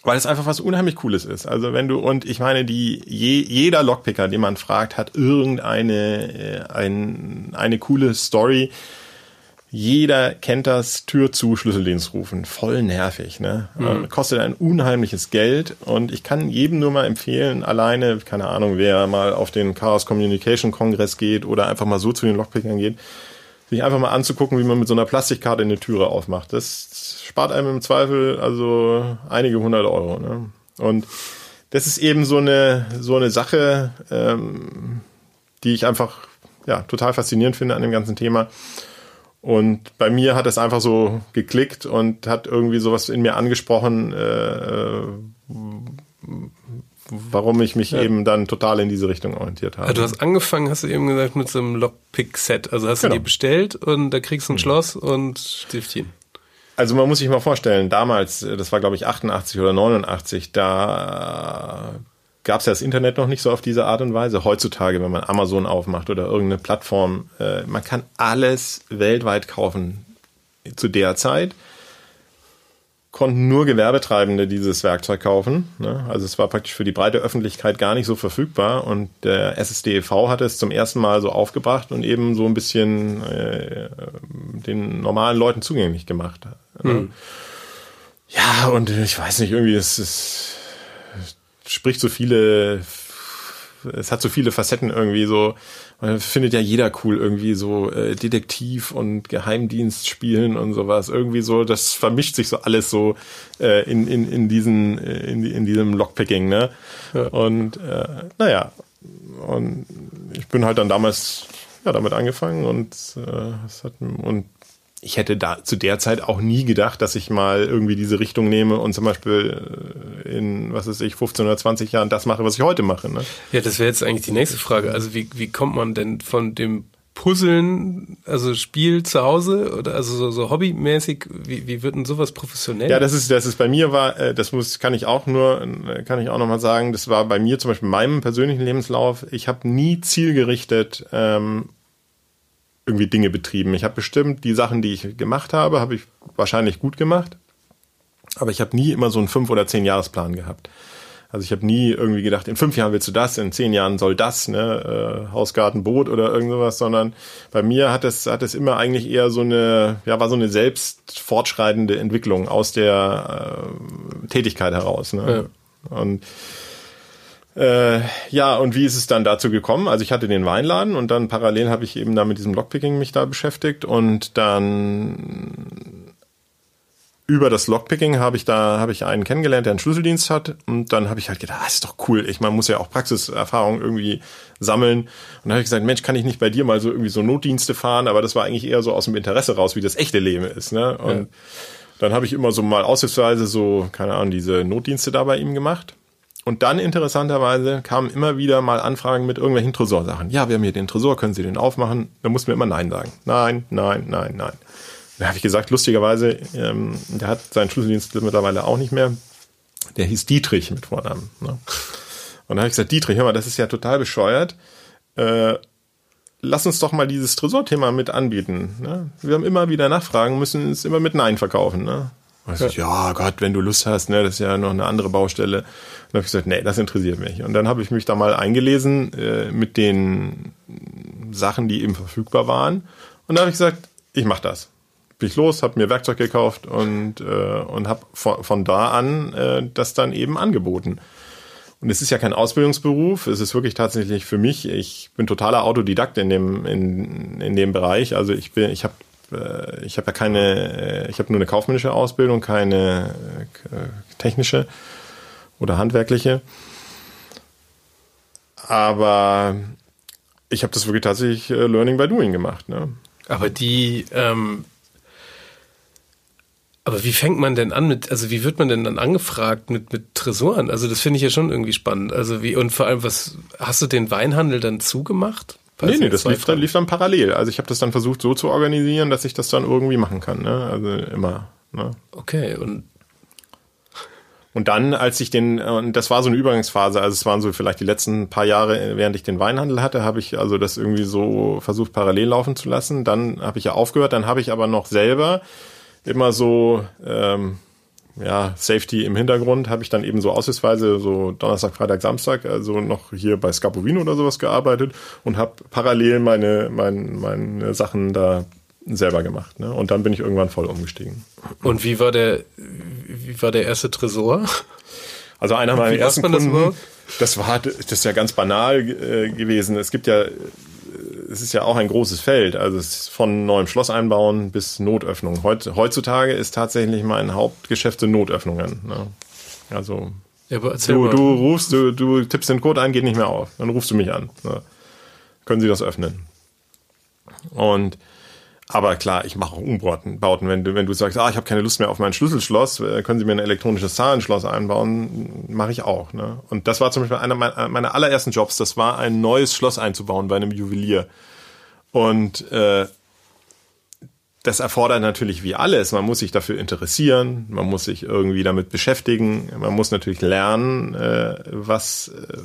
Weil es einfach was unheimlich Cooles ist. Also wenn du, und ich meine, die, je, jeder Lockpicker, den man fragt, hat irgendeine, äh, ein, eine coole Story, jeder kennt das Tür zu Schlüsseldienst rufen. Voll nervig, ne? Mhm. Äh, kostet ein unheimliches Geld und ich kann jedem nur mal empfehlen, alleine, keine Ahnung, wer mal auf den Chaos Communication Kongress geht oder einfach mal so zu den Lockpickern geht, sich einfach mal anzugucken, wie man mit so einer Plastikkarte eine Türe aufmacht. Das spart einem im Zweifel also einige hundert Euro, ne? Und das ist eben so eine, so eine Sache, ähm, die ich einfach ja, total faszinierend finde an dem ganzen Thema. Und bei mir hat es einfach so geklickt und hat irgendwie sowas in mir angesprochen, äh, warum ich mich ja. eben dann total in diese Richtung orientiert habe. Also du hast angefangen, hast du eben gesagt, mit so einem Lockpick-Set. Also hast genau. du die bestellt und da kriegst du ein mhm. Schloss und Stiftchen. Also man muss sich mal vorstellen, damals, das war glaube ich 88 oder 89, da gab es ja das Internet noch nicht so auf diese Art und Weise. Heutzutage, wenn man Amazon aufmacht oder irgendeine Plattform, äh, man kann alles weltweit kaufen. Zu der Zeit konnten nur Gewerbetreibende dieses Werkzeug kaufen. Ne? Also es war praktisch für die breite Öffentlichkeit gar nicht so verfügbar und der SSDEV hat es zum ersten Mal so aufgebracht und eben so ein bisschen äh, den normalen Leuten zugänglich gemacht. Mhm. Ja, und ich weiß nicht, irgendwie ist es spricht so viele, es hat so viele Facetten irgendwie so. Man findet ja jeder cool irgendwie so äh, Detektiv und Geheimdienst spielen und sowas. Irgendwie so, das vermischt sich so alles so äh, in, in, in diesen, äh, in, in diesem Lockpicking, ne? Ja. Und äh, naja, und ich bin halt dann damals ja damit angefangen und äh, es hat und ich hätte da zu der Zeit auch nie gedacht, dass ich mal irgendwie diese Richtung nehme und zum Beispiel äh, in, was weiß ich, 15 oder 20 Jahren das mache, was ich heute mache. Ne? Ja, das wäre jetzt eigentlich die nächste Frage. Also wie, wie kommt man denn von dem Puzzeln, also Spiel zu Hause oder also so, so hobbymäßig, wie, wie wird denn sowas professionell? Ja, das ist, das ist bei mir war, äh, das muss, kann ich auch nur, kann ich auch nochmal sagen, das war bei mir zum Beispiel in meinem persönlichen Lebenslauf, ich habe nie zielgerichtet ähm, irgendwie Dinge betrieben. Ich habe bestimmt die Sachen, die ich gemacht habe, habe ich wahrscheinlich gut gemacht. Aber ich habe nie immer so einen fünf oder zehn Jahresplan gehabt. Also ich habe nie irgendwie gedacht, in fünf Jahren willst du das, in zehn Jahren soll das, ne, äh, Hausgarten, Boot oder irgend sowas, sondern bei mir hat es, hat es immer eigentlich eher so eine, ja, war so eine selbst fortschreitende Entwicklung aus der äh, Tätigkeit heraus. Ne? Ja. Und Äh, ja, und wie ist es dann dazu gekommen? Also ich hatte den Weinladen und dann parallel habe ich eben da mit diesem Lockpicking mich da beschäftigt und dann über das Lockpicking habe ich da habe ich einen kennengelernt, der einen Schlüsseldienst hat und dann habe ich halt gedacht, das ah, ist doch cool. Ich man muss ja auch Praxiserfahrung irgendwie sammeln und dann habe ich gesagt, Mensch, kann ich nicht bei dir mal so irgendwie so Notdienste fahren, aber das war eigentlich eher so aus dem Interesse raus, wie das echte Leben ist, ne? Und ja. dann habe ich immer so mal aushilfsweise so keine Ahnung, diese Notdienste da bei ihm gemacht und dann interessanterweise kamen immer wieder mal Anfragen mit irgendwelchen Tresorsachen. Ja, wir haben hier den Tresor, können Sie den aufmachen? Da mussten wir immer Nein sagen. Nein, nein, nein, nein. Da habe ich gesagt, lustigerweise, ähm, der hat seinen Schlüsseldienst mittlerweile auch nicht mehr. Der hieß Dietrich mit Vornamen. Ne? Und dann habe ich gesagt, Dietrich, hör mal, das ist ja total bescheuert. Äh, lass uns doch mal dieses Tresorthema mit anbieten. Ne? Wir haben immer wieder Nachfragen, müssen es immer mit Nein verkaufen. Ne? Ich, ja. ja Gott, wenn du Lust hast, ne, das ist ja noch eine andere Baustelle. Dann habe ich gesagt, nee, das interessiert mich. Und dann habe ich mich da mal eingelesen äh, mit den Sachen, die eben verfügbar waren. Und dann habe ich gesagt, ich mache das. Bin ich los, habe mir Werkzeug gekauft und, äh, und habe von, von da an äh, das dann eben angeboten. Und es ist ja kein Ausbildungsberuf, es ist wirklich tatsächlich für mich, ich bin totaler Autodidakt in dem, in, in dem Bereich. Also ich bin, ich habe äh, ich habe ja keine, äh, ich habe nur eine kaufmännische Ausbildung, keine äh, technische oder handwerkliche. Aber ich habe das wirklich tatsächlich Learning by Doing gemacht. Ne? Aber die, ähm, aber wie fängt man denn an mit, also wie wird man denn dann angefragt mit, mit Tresoren? Also das finde ich ja schon irgendwie spannend. Also wie, und vor allem, was, hast du den Weinhandel dann zugemacht? Nee, nee, das lief dann, lief dann parallel. Also ich habe das dann versucht so zu organisieren, dass ich das dann irgendwie machen kann. Ne? Also immer. Ne? Okay, und und dann, als ich den, und das war so eine Übergangsphase, also es waren so vielleicht die letzten paar Jahre, während ich den Weinhandel hatte, habe ich also das irgendwie so versucht parallel laufen zu lassen. Dann habe ich ja aufgehört, dann habe ich aber noch selber immer so ähm, ja, Safety im Hintergrund habe ich dann eben so aussichtsweise so Donnerstag, Freitag, Samstag, also noch hier bei Scapovino oder sowas gearbeitet und habe parallel meine, meine, meine Sachen da selber gemacht. Ne? Und dann bin ich irgendwann voll umgestiegen. Und wie war der, wie war der erste Tresor? Also einer meiner ersten Kunden, das, das war, das ist ja ganz banal äh, gewesen. Es gibt ja es ist ja auch ein großes Feld. Also es ist von neuem Schloss einbauen bis Notöffnung. Heutzutage ist tatsächlich mein Hauptgeschäft sind Notöffnungen. Ne? Also ja, du, du rufst, du, du tippst den Code ein, geht nicht mehr auf. Dann rufst du mich an. Ne? Können Sie das öffnen? Und aber klar, ich mache auch Umbauten. Wenn du, wenn du sagst, ah, ich habe keine Lust mehr auf mein Schlüsselschloss, äh, können Sie mir ein elektronisches Zahlenschloss einbauen, mache ich auch. Ne? Und das war zum Beispiel einer meiner allerersten Jobs. Das war ein neues Schloss einzubauen bei einem Juwelier. Und äh, das erfordert natürlich wie alles. Man muss sich dafür interessieren, man muss sich irgendwie damit beschäftigen, man muss natürlich lernen, äh, was, äh,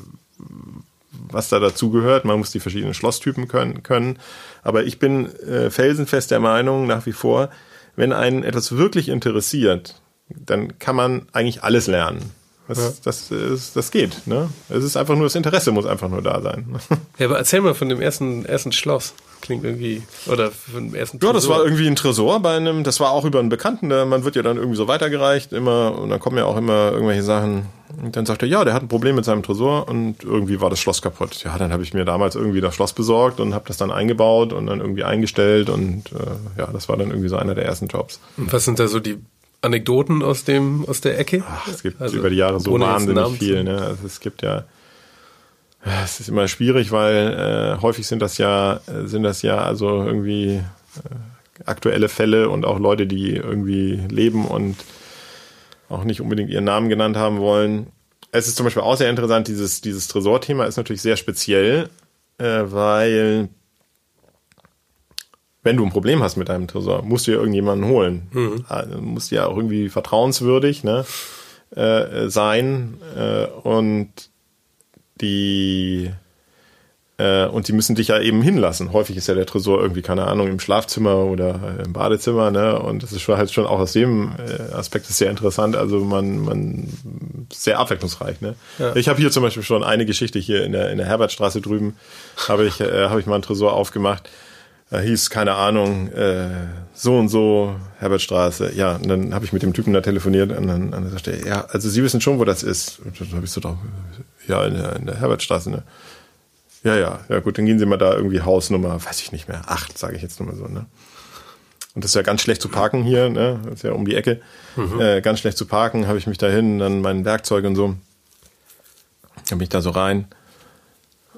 was da dazugehört. Man muss die verschiedenen Schlosstypen können. können. Aber ich bin äh, felsenfest der Meinung nach wie vor, wenn einen etwas wirklich interessiert, dann kann man eigentlich alles lernen. Das, ja. das, das, das geht. Ne? Es ist einfach nur das Interesse muss einfach nur da sein. Ja, aber erzähl mal von dem ersten, ersten Schloss. Klingt irgendwie, oder von dem ersten Tresor. Ja, das war irgendwie ein Tresor bei einem, das war auch über einen Bekannten, der, man wird ja dann irgendwie so weitergereicht, immer, und dann kommen ja auch immer irgendwelche Sachen. Und dann sagt er, ja, der hat ein Problem mit seinem Tresor und irgendwie war das Schloss kaputt. Ja, dann habe ich mir damals irgendwie das Schloss besorgt und habe das dann eingebaut und dann irgendwie eingestellt und äh, ja, das war dann irgendwie so einer der ersten Jobs. Und was sind da so die Anekdoten aus dem aus der Ecke? Ach, es gibt also, über die Jahre so wahnsinnig viel. Ne? Also es gibt ja, es ist immer schwierig, weil äh, häufig sind das ja sind das ja also irgendwie äh, aktuelle Fälle und auch Leute, die irgendwie leben und auch nicht unbedingt ihren Namen genannt haben wollen. Es ist zum Beispiel auch sehr interessant, dieses, dieses Tresorthema ist natürlich sehr speziell, äh, weil wenn du ein Problem hast mit deinem Tresor, musst du ja irgendjemanden holen. Mhm. Also, musst ja auch irgendwie vertrauenswürdig ne, äh, sein. Äh, und die äh, und die müssen dich ja eben hinlassen. Häufig ist ja der Tresor irgendwie, keine Ahnung, im Schlafzimmer oder im Badezimmer, ne? Und das ist schon halt schon auch aus dem äh, Aspekt sehr interessant. Also man, man sehr abwechslungsreich, ne? Ja. Ich habe hier zum Beispiel schon eine Geschichte hier in der, in der Herbertstraße drüben, habe ich, äh, habe ich mal einen Tresor aufgemacht da hieß, keine Ahnung, äh, so und so, Herbertstraße. Ja, und dann habe ich mit dem Typen da telefoniert und dann, dann sagte er, ja, also Sie wissen schon, wo das ist. Und dann habe ich so drauf, ja, in der, in der Herbertstraße, ne? Ja, ja, ja gut, dann gehen Sie mal da irgendwie Hausnummer, weiß ich nicht mehr, acht, sage ich jetzt nur mal so, ne? Und das ist ja ganz schlecht zu parken hier, ne? Das ist ja um die Ecke. Mhm. Äh, ganz schlecht zu parken, habe ich mich dahin, dann mein Werkzeug und so. Dann bin ich da so rein.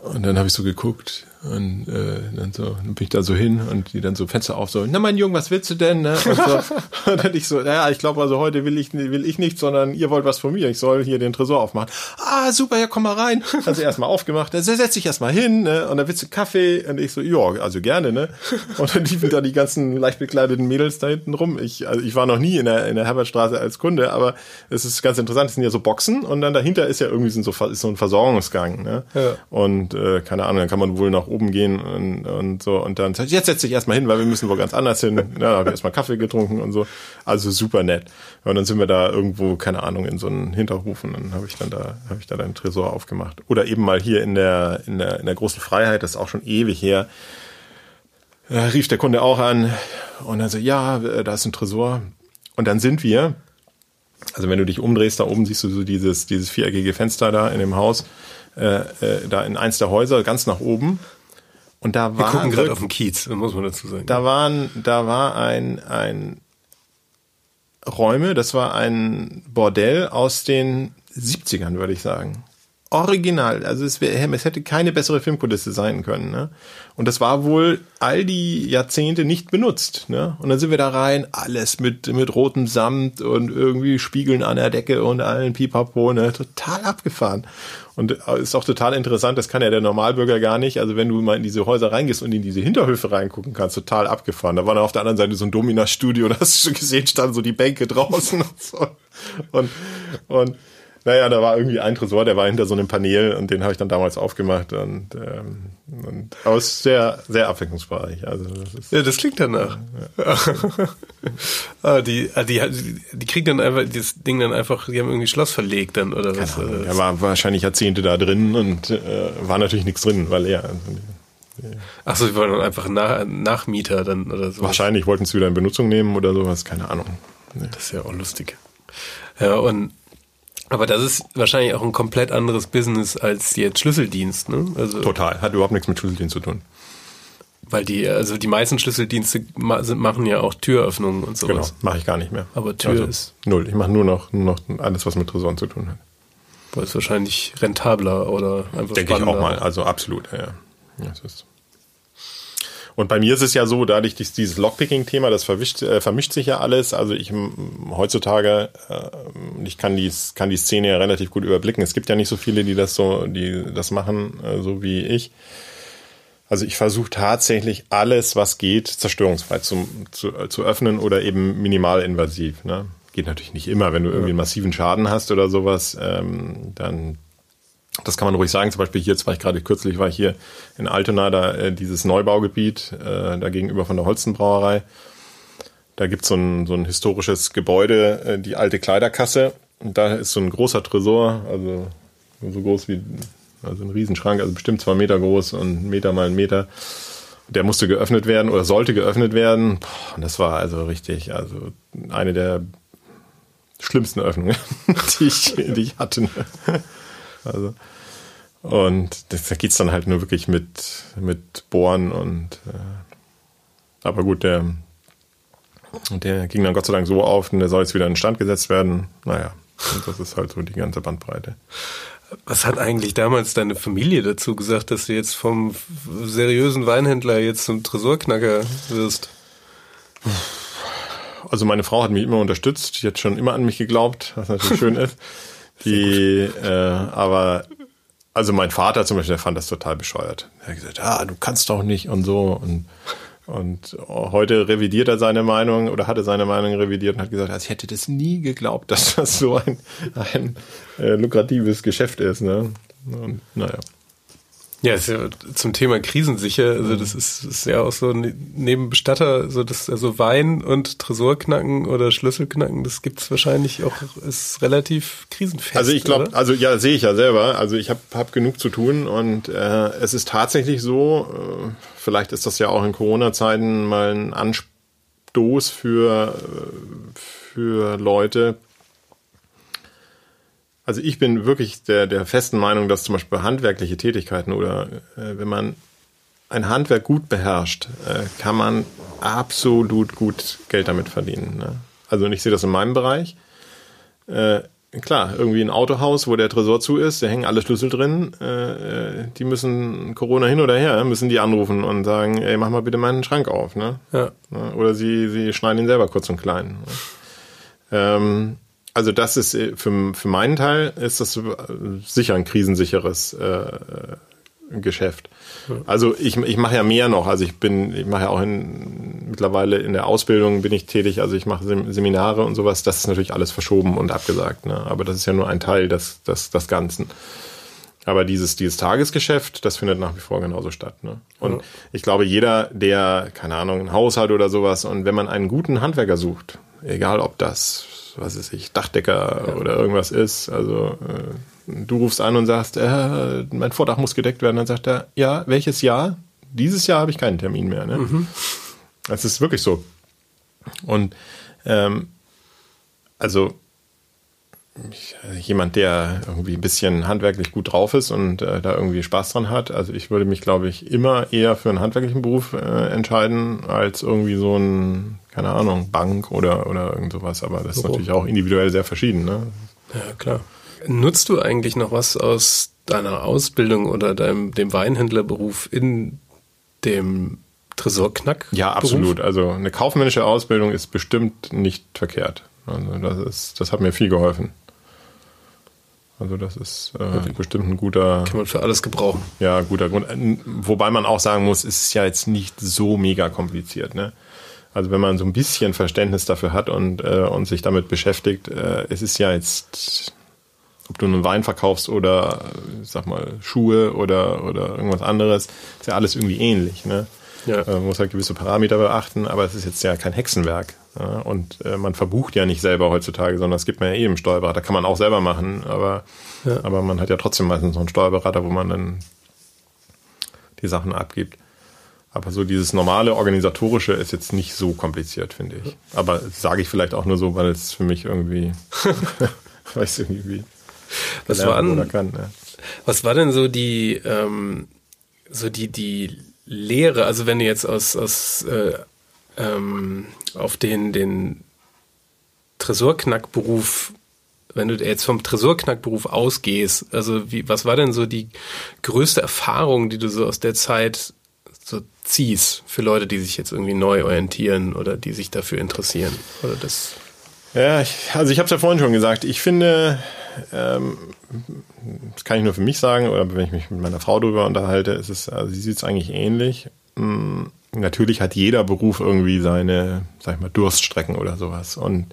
Und dann habe ich so geguckt, und äh, dann so dann bin ich da so hin und die dann so Fenster auf, so, na mein Junge, was willst du denn? Ne? Und, so. und dann ich so, naja, ich glaube, also heute will ich will ich nichts, sondern ihr wollt was von mir. Ich soll hier den Tresor aufmachen. Ah, super, ja, komm mal rein. Also erstmal aufgemacht, dann setz dich erstmal hin, ne? Und dann willst du Kaffee? Und ich so, ja, also gerne, ne? Und dann liefen da die ganzen leicht bekleideten Mädels da hinten rum. Ich, also ich war noch nie in der, in der Herbertstraße als Kunde, aber es ist ganz interessant, es sind ja so Boxen und dann dahinter ist ja irgendwie so, ist so ein Versorgungsgang, ne? Ja. Und äh, keine Ahnung, dann kann man wohl noch oben gehen und, und so. Und dann, jetzt setz dich erstmal hin, weil wir müssen wohl ganz anders hin. Ja, da habe ich erstmal Kaffee getrunken und so. Also super nett. Und dann sind wir da irgendwo, keine Ahnung, in so einen Hinterhof und dann habe ich dann da, habe ich da deinen Tresor aufgemacht. Oder eben mal hier in der, in der, in der großen Freiheit, das ist auch schon ewig her. Da rief der Kunde auch an und dann so, ja, da ist ein Tresor. Und dann sind wir, also wenn du dich umdrehst, da oben siehst du so dieses, dieses viereckige Fenster da in dem Haus äh, äh, da in eins der Häuser, ganz nach oben. Und da war. Wir gucken gerade auf den Kiez, muss man dazu sagen. Da waren, da war ein, ein Räume, das war ein Bordell aus den 70ern, würde ich sagen original. Also es, wär, es hätte keine bessere Filmkulisse sein können. Ne? Und das war wohl all die Jahrzehnte nicht benutzt. Ne? Und dann sind wir da rein, alles mit, mit rotem Samt und irgendwie Spiegeln an der Decke und allen Pipapo. Ne? Total abgefahren. Und ist auch total interessant, das kann ja der Normalbürger gar nicht. Also wenn du mal in diese Häuser reingehst und in diese Hinterhöfe reingucken kannst, total abgefahren. Da war dann auf der anderen Seite so ein Domina-Studio, da hast du schon gesehen, standen so die Bänke draußen und so. Und, und naja, da war irgendwie ein Tresor, der war hinter so einem Panel und den habe ich dann damals aufgemacht und, ähm, und aus sehr, sehr abwechslungsreich. Also das ist, ja, das klingt danach. Ja. ah, die, ah, die, die kriegen dann einfach das Ding dann einfach, die haben irgendwie Schloss verlegt dann oder was? Ahnung, er war wahrscheinlich Jahrzehnte da drin und äh, war natürlich nichts drin, weil er. Also, Ach so, die wollen dann einfach nach, Nachmieter dann oder so. Wahrscheinlich wollten sie wieder in Benutzung nehmen oder sowas, keine Ahnung. Nee. Das ist ja auch lustig. Ja, und aber das ist wahrscheinlich auch ein komplett anderes Business als jetzt Schlüsseldienst, ne? Also Total, hat überhaupt nichts mit Schlüsseldienst zu tun. Weil die, also die meisten Schlüsseldienste machen ja auch Türöffnungen und sowas. Genau, mache ich gar nicht mehr. Aber Tür also, ist. Null. Ich mache nur noch, nur noch alles, was mit Tresoren zu tun hat. Weil es wahrscheinlich rentabler oder einfach Denke ich auch mal, also absolut, ja. Das ist und bei mir ist es ja so, dadurch dieses Lockpicking-Thema, das verwischt, äh, vermischt sich ja alles. Also ich heutzutage, äh, ich kann die, kann die Szene ja relativ gut überblicken. Es gibt ja nicht so viele, die das so, die das machen, äh, so wie ich. Also ich versuche tatsächlich alles, was geht, zerstörungsfrei zu, zu, zu öffnen oder eben minimalinvasiv. Ne? Geht natürlich nicht immer, wenn du irgendwie einen massiven Schaden hast oder sowas, ähm, dann das kann man ruhig sagen. Zum Beispiel hier, jetzt war ich gerade kürzlich, war ich hier in Altona, da äh, dieses Neubaugebiet, äh, da gegenüber von der Holstenbrauerei. Da gibt's so ein, so ein historisches Gebäude, äh, die alte Kleiderkasse. Und da ist so ein großer Tresor, also so groß wie, also ein Riesenschrank, also bestimmt zwei Meter groß und Meter mal einen Meter. Der musste geöffnet werden oder sollte geöffnet werden. Und das war also richtig, also eine der schlimmsten Öffnungen, die ich, die ich hatte. Also, und das, da geht's dann halt nur wirklich mit, mit Bohren und äh, aber gut, der, der ging dann Gott sei Dank so auf und der soll jetzt wieder in Stand gesetzt werden. Naja, und das ist halt so die ganze Bandbreite. Was hat eigentlich damals deine Familie dazu gesagt, dass du jetzt vom seriösen Weinhändler jetzt zum Tresorknacker wirst? Also meine Frau hat mich immer unterstützt, die hat schon immer an mich geglaubt, was natürlich schön ist. Die, äh, aber also mein Vater zum Beispiel, der fand das total bescheuert. Er hat gesagt, ah, du kannst doch nicht und so. Und, und heute revidiert er seine Meinung oder hatte seine Meinung revidiert und hat gesagt, also ich hätte das nie geglaubt, dass das so ein, ein äh, lukratives Geschäft ist. Ne? Und naja. Ja, ist ja zum Thema krisensicher, also das ist, ist ja auch so ne, neben Bestatter, so das also Wein und Tresorknacken oder Schlüsselknacken, das gibt's wahrscheinlich auch ist relativ krisenfest. Also ich glaube, also ja, sehe ich ja selber, also ich habe hab genug zu tun und äh, es ist tatsächlich so, äh, vielleicht ist das ja auch in Corona Zeiten mal ein Anstoß für für Leute Also ich bin wirklich der, der festen Meinung, dass zum Beispiel handwerkliche Tätigkeiten oder äh, wenn man ein Handwerk gut beherrscht, äh, kann man absolut gut Geld damit verdienen. Ne? Also ich sehe das in meinem Bereich. Äh, klar, irgendwie ein Autohaus, wo der Tresor zu ist, da hängen alle Schlüssel drin, äh, die müssen Corona hin oder her, müssen die anrufen und sagen, ey, mach mal bitte meinen Schrank auf. Ne? Ja. Oder sie, sie schneiden ihn selber kurz und klein. Ne? Ähm, also das ist äh, für, für meinen Teil ist das sicher ein krisensicheres äh, Geschäft. Also ich, ich mache ja mehr noch. Also ich bin, ich mache ja auch in, mittlerweile in der Ausbildung bin ich tätig. Also ich mache Seminare und sowas. Das ist natürlich alles verschoben und abgesagt. Ne? Aber das ist ja nur ein Teil des, des, des Ganzen. Aber dieses, dieses Tagesgeschäft, das findet nach wie vor genauso statt. Ne? Und ja. ich glaube, jeder, der, keine Ahnung, ein Haus hat oder sowas, und wenn man einen guten Handwerker sucht, egal ob das, was ist ich, Dachdecker ja. oder irgendwas ist, also äh, du rufst an und sagst, äh, mein Vordach muss gedeckt werden, dann sagt er, ja, welches Jahr? Dieses Jahr habe ich keinen Termin mehr. Ne? Mhm. Das ist wirklich so. Und ähm, also jemand, der irgendwie ein bisschen handwerklich gut drauf ist und äh, da irgendwie Spaß dran hat. Also ich würde mich, glaube ich, immer eher für einen handwerklichen Beruf äh, entscheiden, als irgendwie so ein, keine Ahnung, Bank oder, oder irgend sowas. Aber das ist natürlich auch individuell sehr verschieden. Ne? Ja, klar. Nutzt du eigentlich noch was aus deiner Ausbildung oder deinem dem Weinhändlerberuf in dem Tresorknack? Ja, absolut. Also eine kaufmännische Ausbildung ist bestimmt nicht verkehrt. Also das ist, das hat mir viel geholfen. Also das ist äh, bestimmt ein guter. Kann man für alles gebrauchen. Ja, guter Grund. Wobei man auch sagen muss, es ist ja jetzt nicht so mega kompliziert. Ne? Also wenn man so ein bisschen Verständnis dafür hat und, äh, und sich damit beschäftigt, äh, es ist ja jetzt ob du einen Wein verkaufst oder, ich sag mal, Schuhe oder, oder irgendwas anderes, ist ja alles irgendwie ähnlich. Ne? Ja. Äh, man muss halt gewisse Parameter beachten, aber es ist jetzt ja kein Hexenwerk. Ja? Und äh, man verbucht ja nicht selber heutzutage, sondern das gibt man ja eh im Steuerberater. Kann man auch selber machen, aber, ja. aber man hat ja trotzdem meistens noch einen Steuerberater, wo man dann die Sachen abgibt. Aber so dieses normale organisatorische ist jetzt nicht so kompliziert, finde ich. Aber sage ich vielleicht auch nur so, weil es für mich irgendwie, weiß irgendwie was war, an, kann, ja. was war denn so die, ähm, so die, die Lehre, also wenn du jetzt aus, aus äh, ähm, auf den, den Tresorknackberuf, wenn du jetzt vom Tresorknackberuf ausgehst, also wie, was war denn so die größte Erfahrung, die du so aus der Zeit so ziehst für Leute, die sich jetzt irgendwie neu orientieren oder die sich dafür interessieren? Oder das? Ja, ich, also ich habe es ja vorhin schon gesagt. Ich finde, ähm, das kann ich nur für mich sagen, oder wenn ich mich mit meiner Frau darüber unterhalte, ist es, also sie sieht es eigentlich ähnlich. Hm, natürlich hat jeder Beruf irgendwie seine, sag ich mal, Durststrecken oder sowas. Und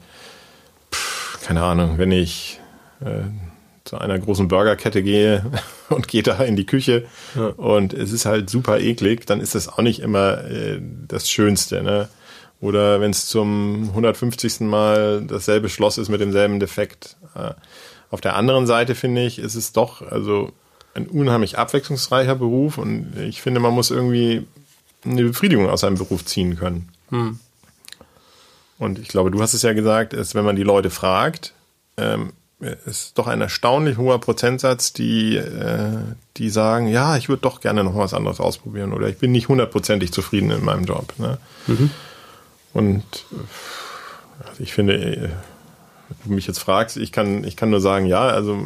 pff, keine Ahnung, wenn ich äh, zu einer großen Burgerkette gehe und gehe da in die Küche ja. und es ist halt super eklig, dann ist das auch nicht immer äh, das Schönste. Ne? Oder wenn es zum 150. Mal dasselbe Schloss ist mit demselben Defekt. Äh, auf der anderen Seite finde ich, ist es doch also ein unheimlich abwechslungsreicher Beruf und ich finde, man muss irgendwie eine Befriedigung aus seinem Beruf ziehen können. Hm. Und ich glaube, du hast es ja gesagt, ist, wenn man die Leute fragt, ähm, ist doch ein erstaunlich hoher Prozentsatz, die, äh, die sagen, ja, ich würde doch gerne noch was anderes ausprobieren oder ich bin nicht hundertprozentig zufrieden in meinem Job. Ne? Mhm. Und also ich finde, äh, du mich jetzt fragst, ich kann, ich kann nur sagen, ja, also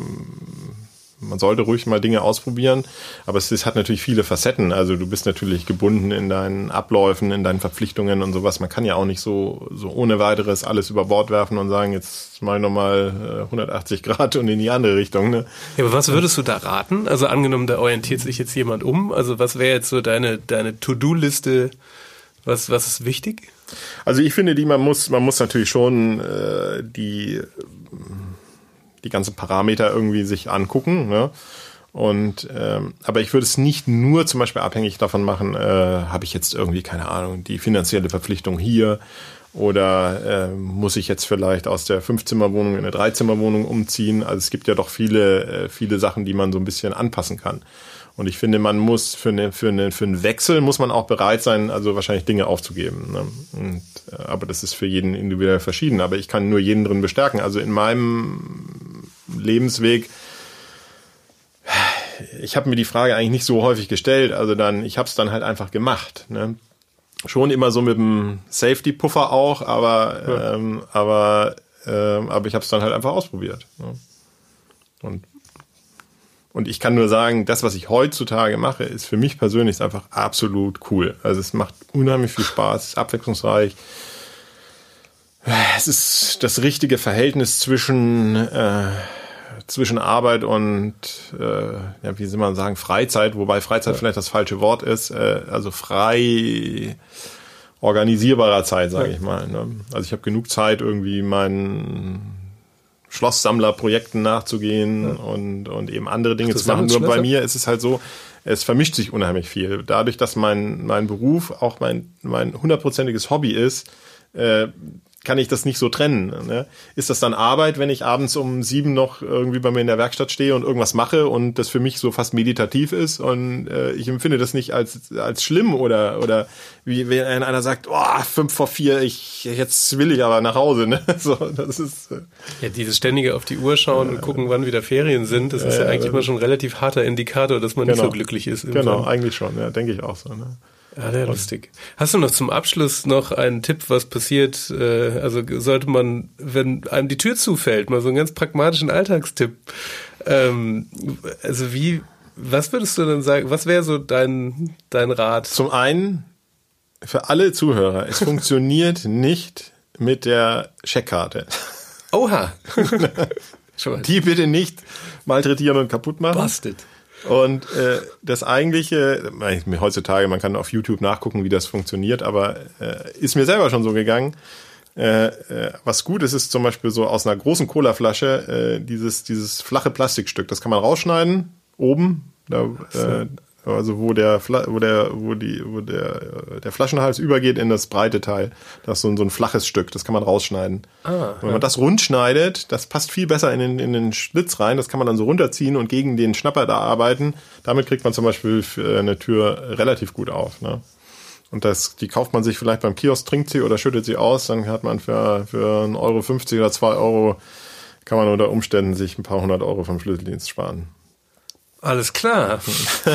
man sollte ruhig mal Dinge ausprobieren, aber es, es, hat natürlich viele Facetten. Also du bist natürlich gebunden in deinen Abläufen, in deinen Verpflichtungen und sowas. Man kann ja auch nicht so, so ohne weiteres alles über Bord werfen und sagen, jetzt mal nochmal 180 Grad und in die andere Richtung. Ne? Ja, aber was würdest du da raten? Also angenommen, da orientiert sich jetzt jemand um. Also was wäre jetzt so deine, deine To-Do-Liste? Was, was ist wichtig? Also ich finde, die man muss, man muss natürlich schon äh, die die ganzen Parameter irgendwie sich angucken. Ne? Und ähm, aber ich würde es nicht nur zum Beispiel abhängig davon machen, äh, habe ich jetzt irgendwie keine Ahnung die finanzielle Verpflichtung hier oder äh, muss ich jetzt vielleicht aus der Fünfzimmerwohnung in eine Dreizimmerwohnung umziehen? Also es gibt ja doch viele äh, viele Sachen, die man so ein bisschen anpassen kann. Und ich finde, man muss für, eine, für, eine, für einen Wechsel muss man auch bereit sein, also wahrscheinlich Dinge aufzugeben. Ne? Und, äh, aber das ist für jeden individuell verschieden. Aber ich kann nur jeden drin bestärken. Also in meinem Lebensweg ich habe mir die Frage eigentlich nicht so häufig gestellt. Also dann, ich habe es dann halt einfach gemacht. Ne? Schon immer so mit dem Safety-Puffer auch, aber ja. ähm, aber ähm, aber ich habe es dann halt einfach ausprobiert. Ne? Und und ich kann nur sagen, das, was ich heutzutage mache, ist für mich persönlich einfach absolut cool. Also es macht unheimlich viel Spaß, es ist abwechslungsreich. Es ist das richtige Verhältnis zwischen äh, zwischen Arbeit und, äh, ja, wie soll man sagen, Freizeit, wobei Freizeit ja. vielleicht das falsche Wort ist, äh, also frei organisierbarer Zeit, sage ja. ich mal. Ne? Also ich habe genug Zeit, irgendwie meinen Schlosssammlerprojekten nachzugehen ja. und, und eben andere Dinge zu machen. Nur bei mir ist es halt so, es vermischt sich unheimlich viel. Dadurch, dass mein, mein Beruf auch mein, mein hundertprozentiges Hobby ist, äh, kann ich das nicht so trennen. Ne? Ist das dann Arbeit, wenn ich abends um sieben noch irgendwie bei mir in der Werkstatt stehe und irgendwas mache und das für mich so fast meditativ ist und äh, ich empfinde das nicht als als schlimm oder oder wie wenn einer sagt, oh, fünf vor vier, ich jetzt will ich aber nach Hause. Ne? So, das ist äh, ja dieses ständige auf die Uhr schauen und gucken, wann wieder Ferien sind. Das ist ja, ja eigentlich immer schon ein relativ harter Indikator, dass man genau, nicht so glücklich ist. Genau, Fall. eigentlich schon. Ja, denke ich auch so. Ne? Ja, sehr lustig. Hast du noch zum Abschluss noch einen Tipp, was passiert? Äh, also sollte man, wenn einem die Tür zufällt, mal so einen ganz pragmatischen Alltagstipp. Ähm, also wie, was würdest du denn sagen? Was wäre so dein dein Rat? Zum einen für alle Zuhörer: Es funktioniert nicht mit der Scheckkarte. Oha. die bitte nicht malträtieren und kaputt machen. Busted. Und äh, das eigentliche, heutzutage, man kann auf YouTube nachgucken, wie das funktioniert, aber äh, ist mir selber schon so gegangen. Äh, äh, was gut ist, ist zum Beispiel so aus einer großen Colaflasche äh, dieses, dieses flache Plastikstück. Das kann man rausschneiden, oben, da, äh, also wo der, wo der, wo die, wo der, der Flaschenhals übergeht in das breite Teil. Das ist so ein, so ein flaches Stück, das kann man rausschneiden. Ah, Wenn man das rund schneidet, das passt viel besser in den, in den Schlitz rein, das kann man dann so runterziehen und gegen den Schnapper da arbeiten. Damit kriegt man zum Beispiel eine Tür relativ gut auf. Ne? Und das, die kauft man sich vielleicht beim Kiosk, trinkt sie oder schüttet sie aus, dann hat man für, für 1,50 Euro 50 oder 2 Euro kann man unter Umständen sich ein paar hundert Euro vom Schlüsseldienst sparen. Alles klar.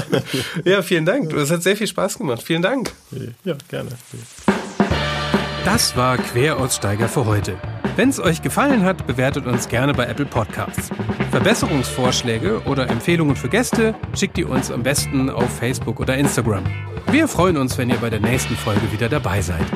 ja, vielen Dank. Das hat sehr viel Spaß gemacht. Vielen Dank. Ja, gerne. Das war Queraussteiger für heute. Wenn es euch gefallen hat, bewertet uns gerne bei Apple Podcasts. Verbesserungsvorschläge oder Empfehlungen für Gäste schickt ihr uns am besten auf Facebook oder Instagram. Wir freuen uns, wenn ihr bei der nächsten Folge wieder dabei seid.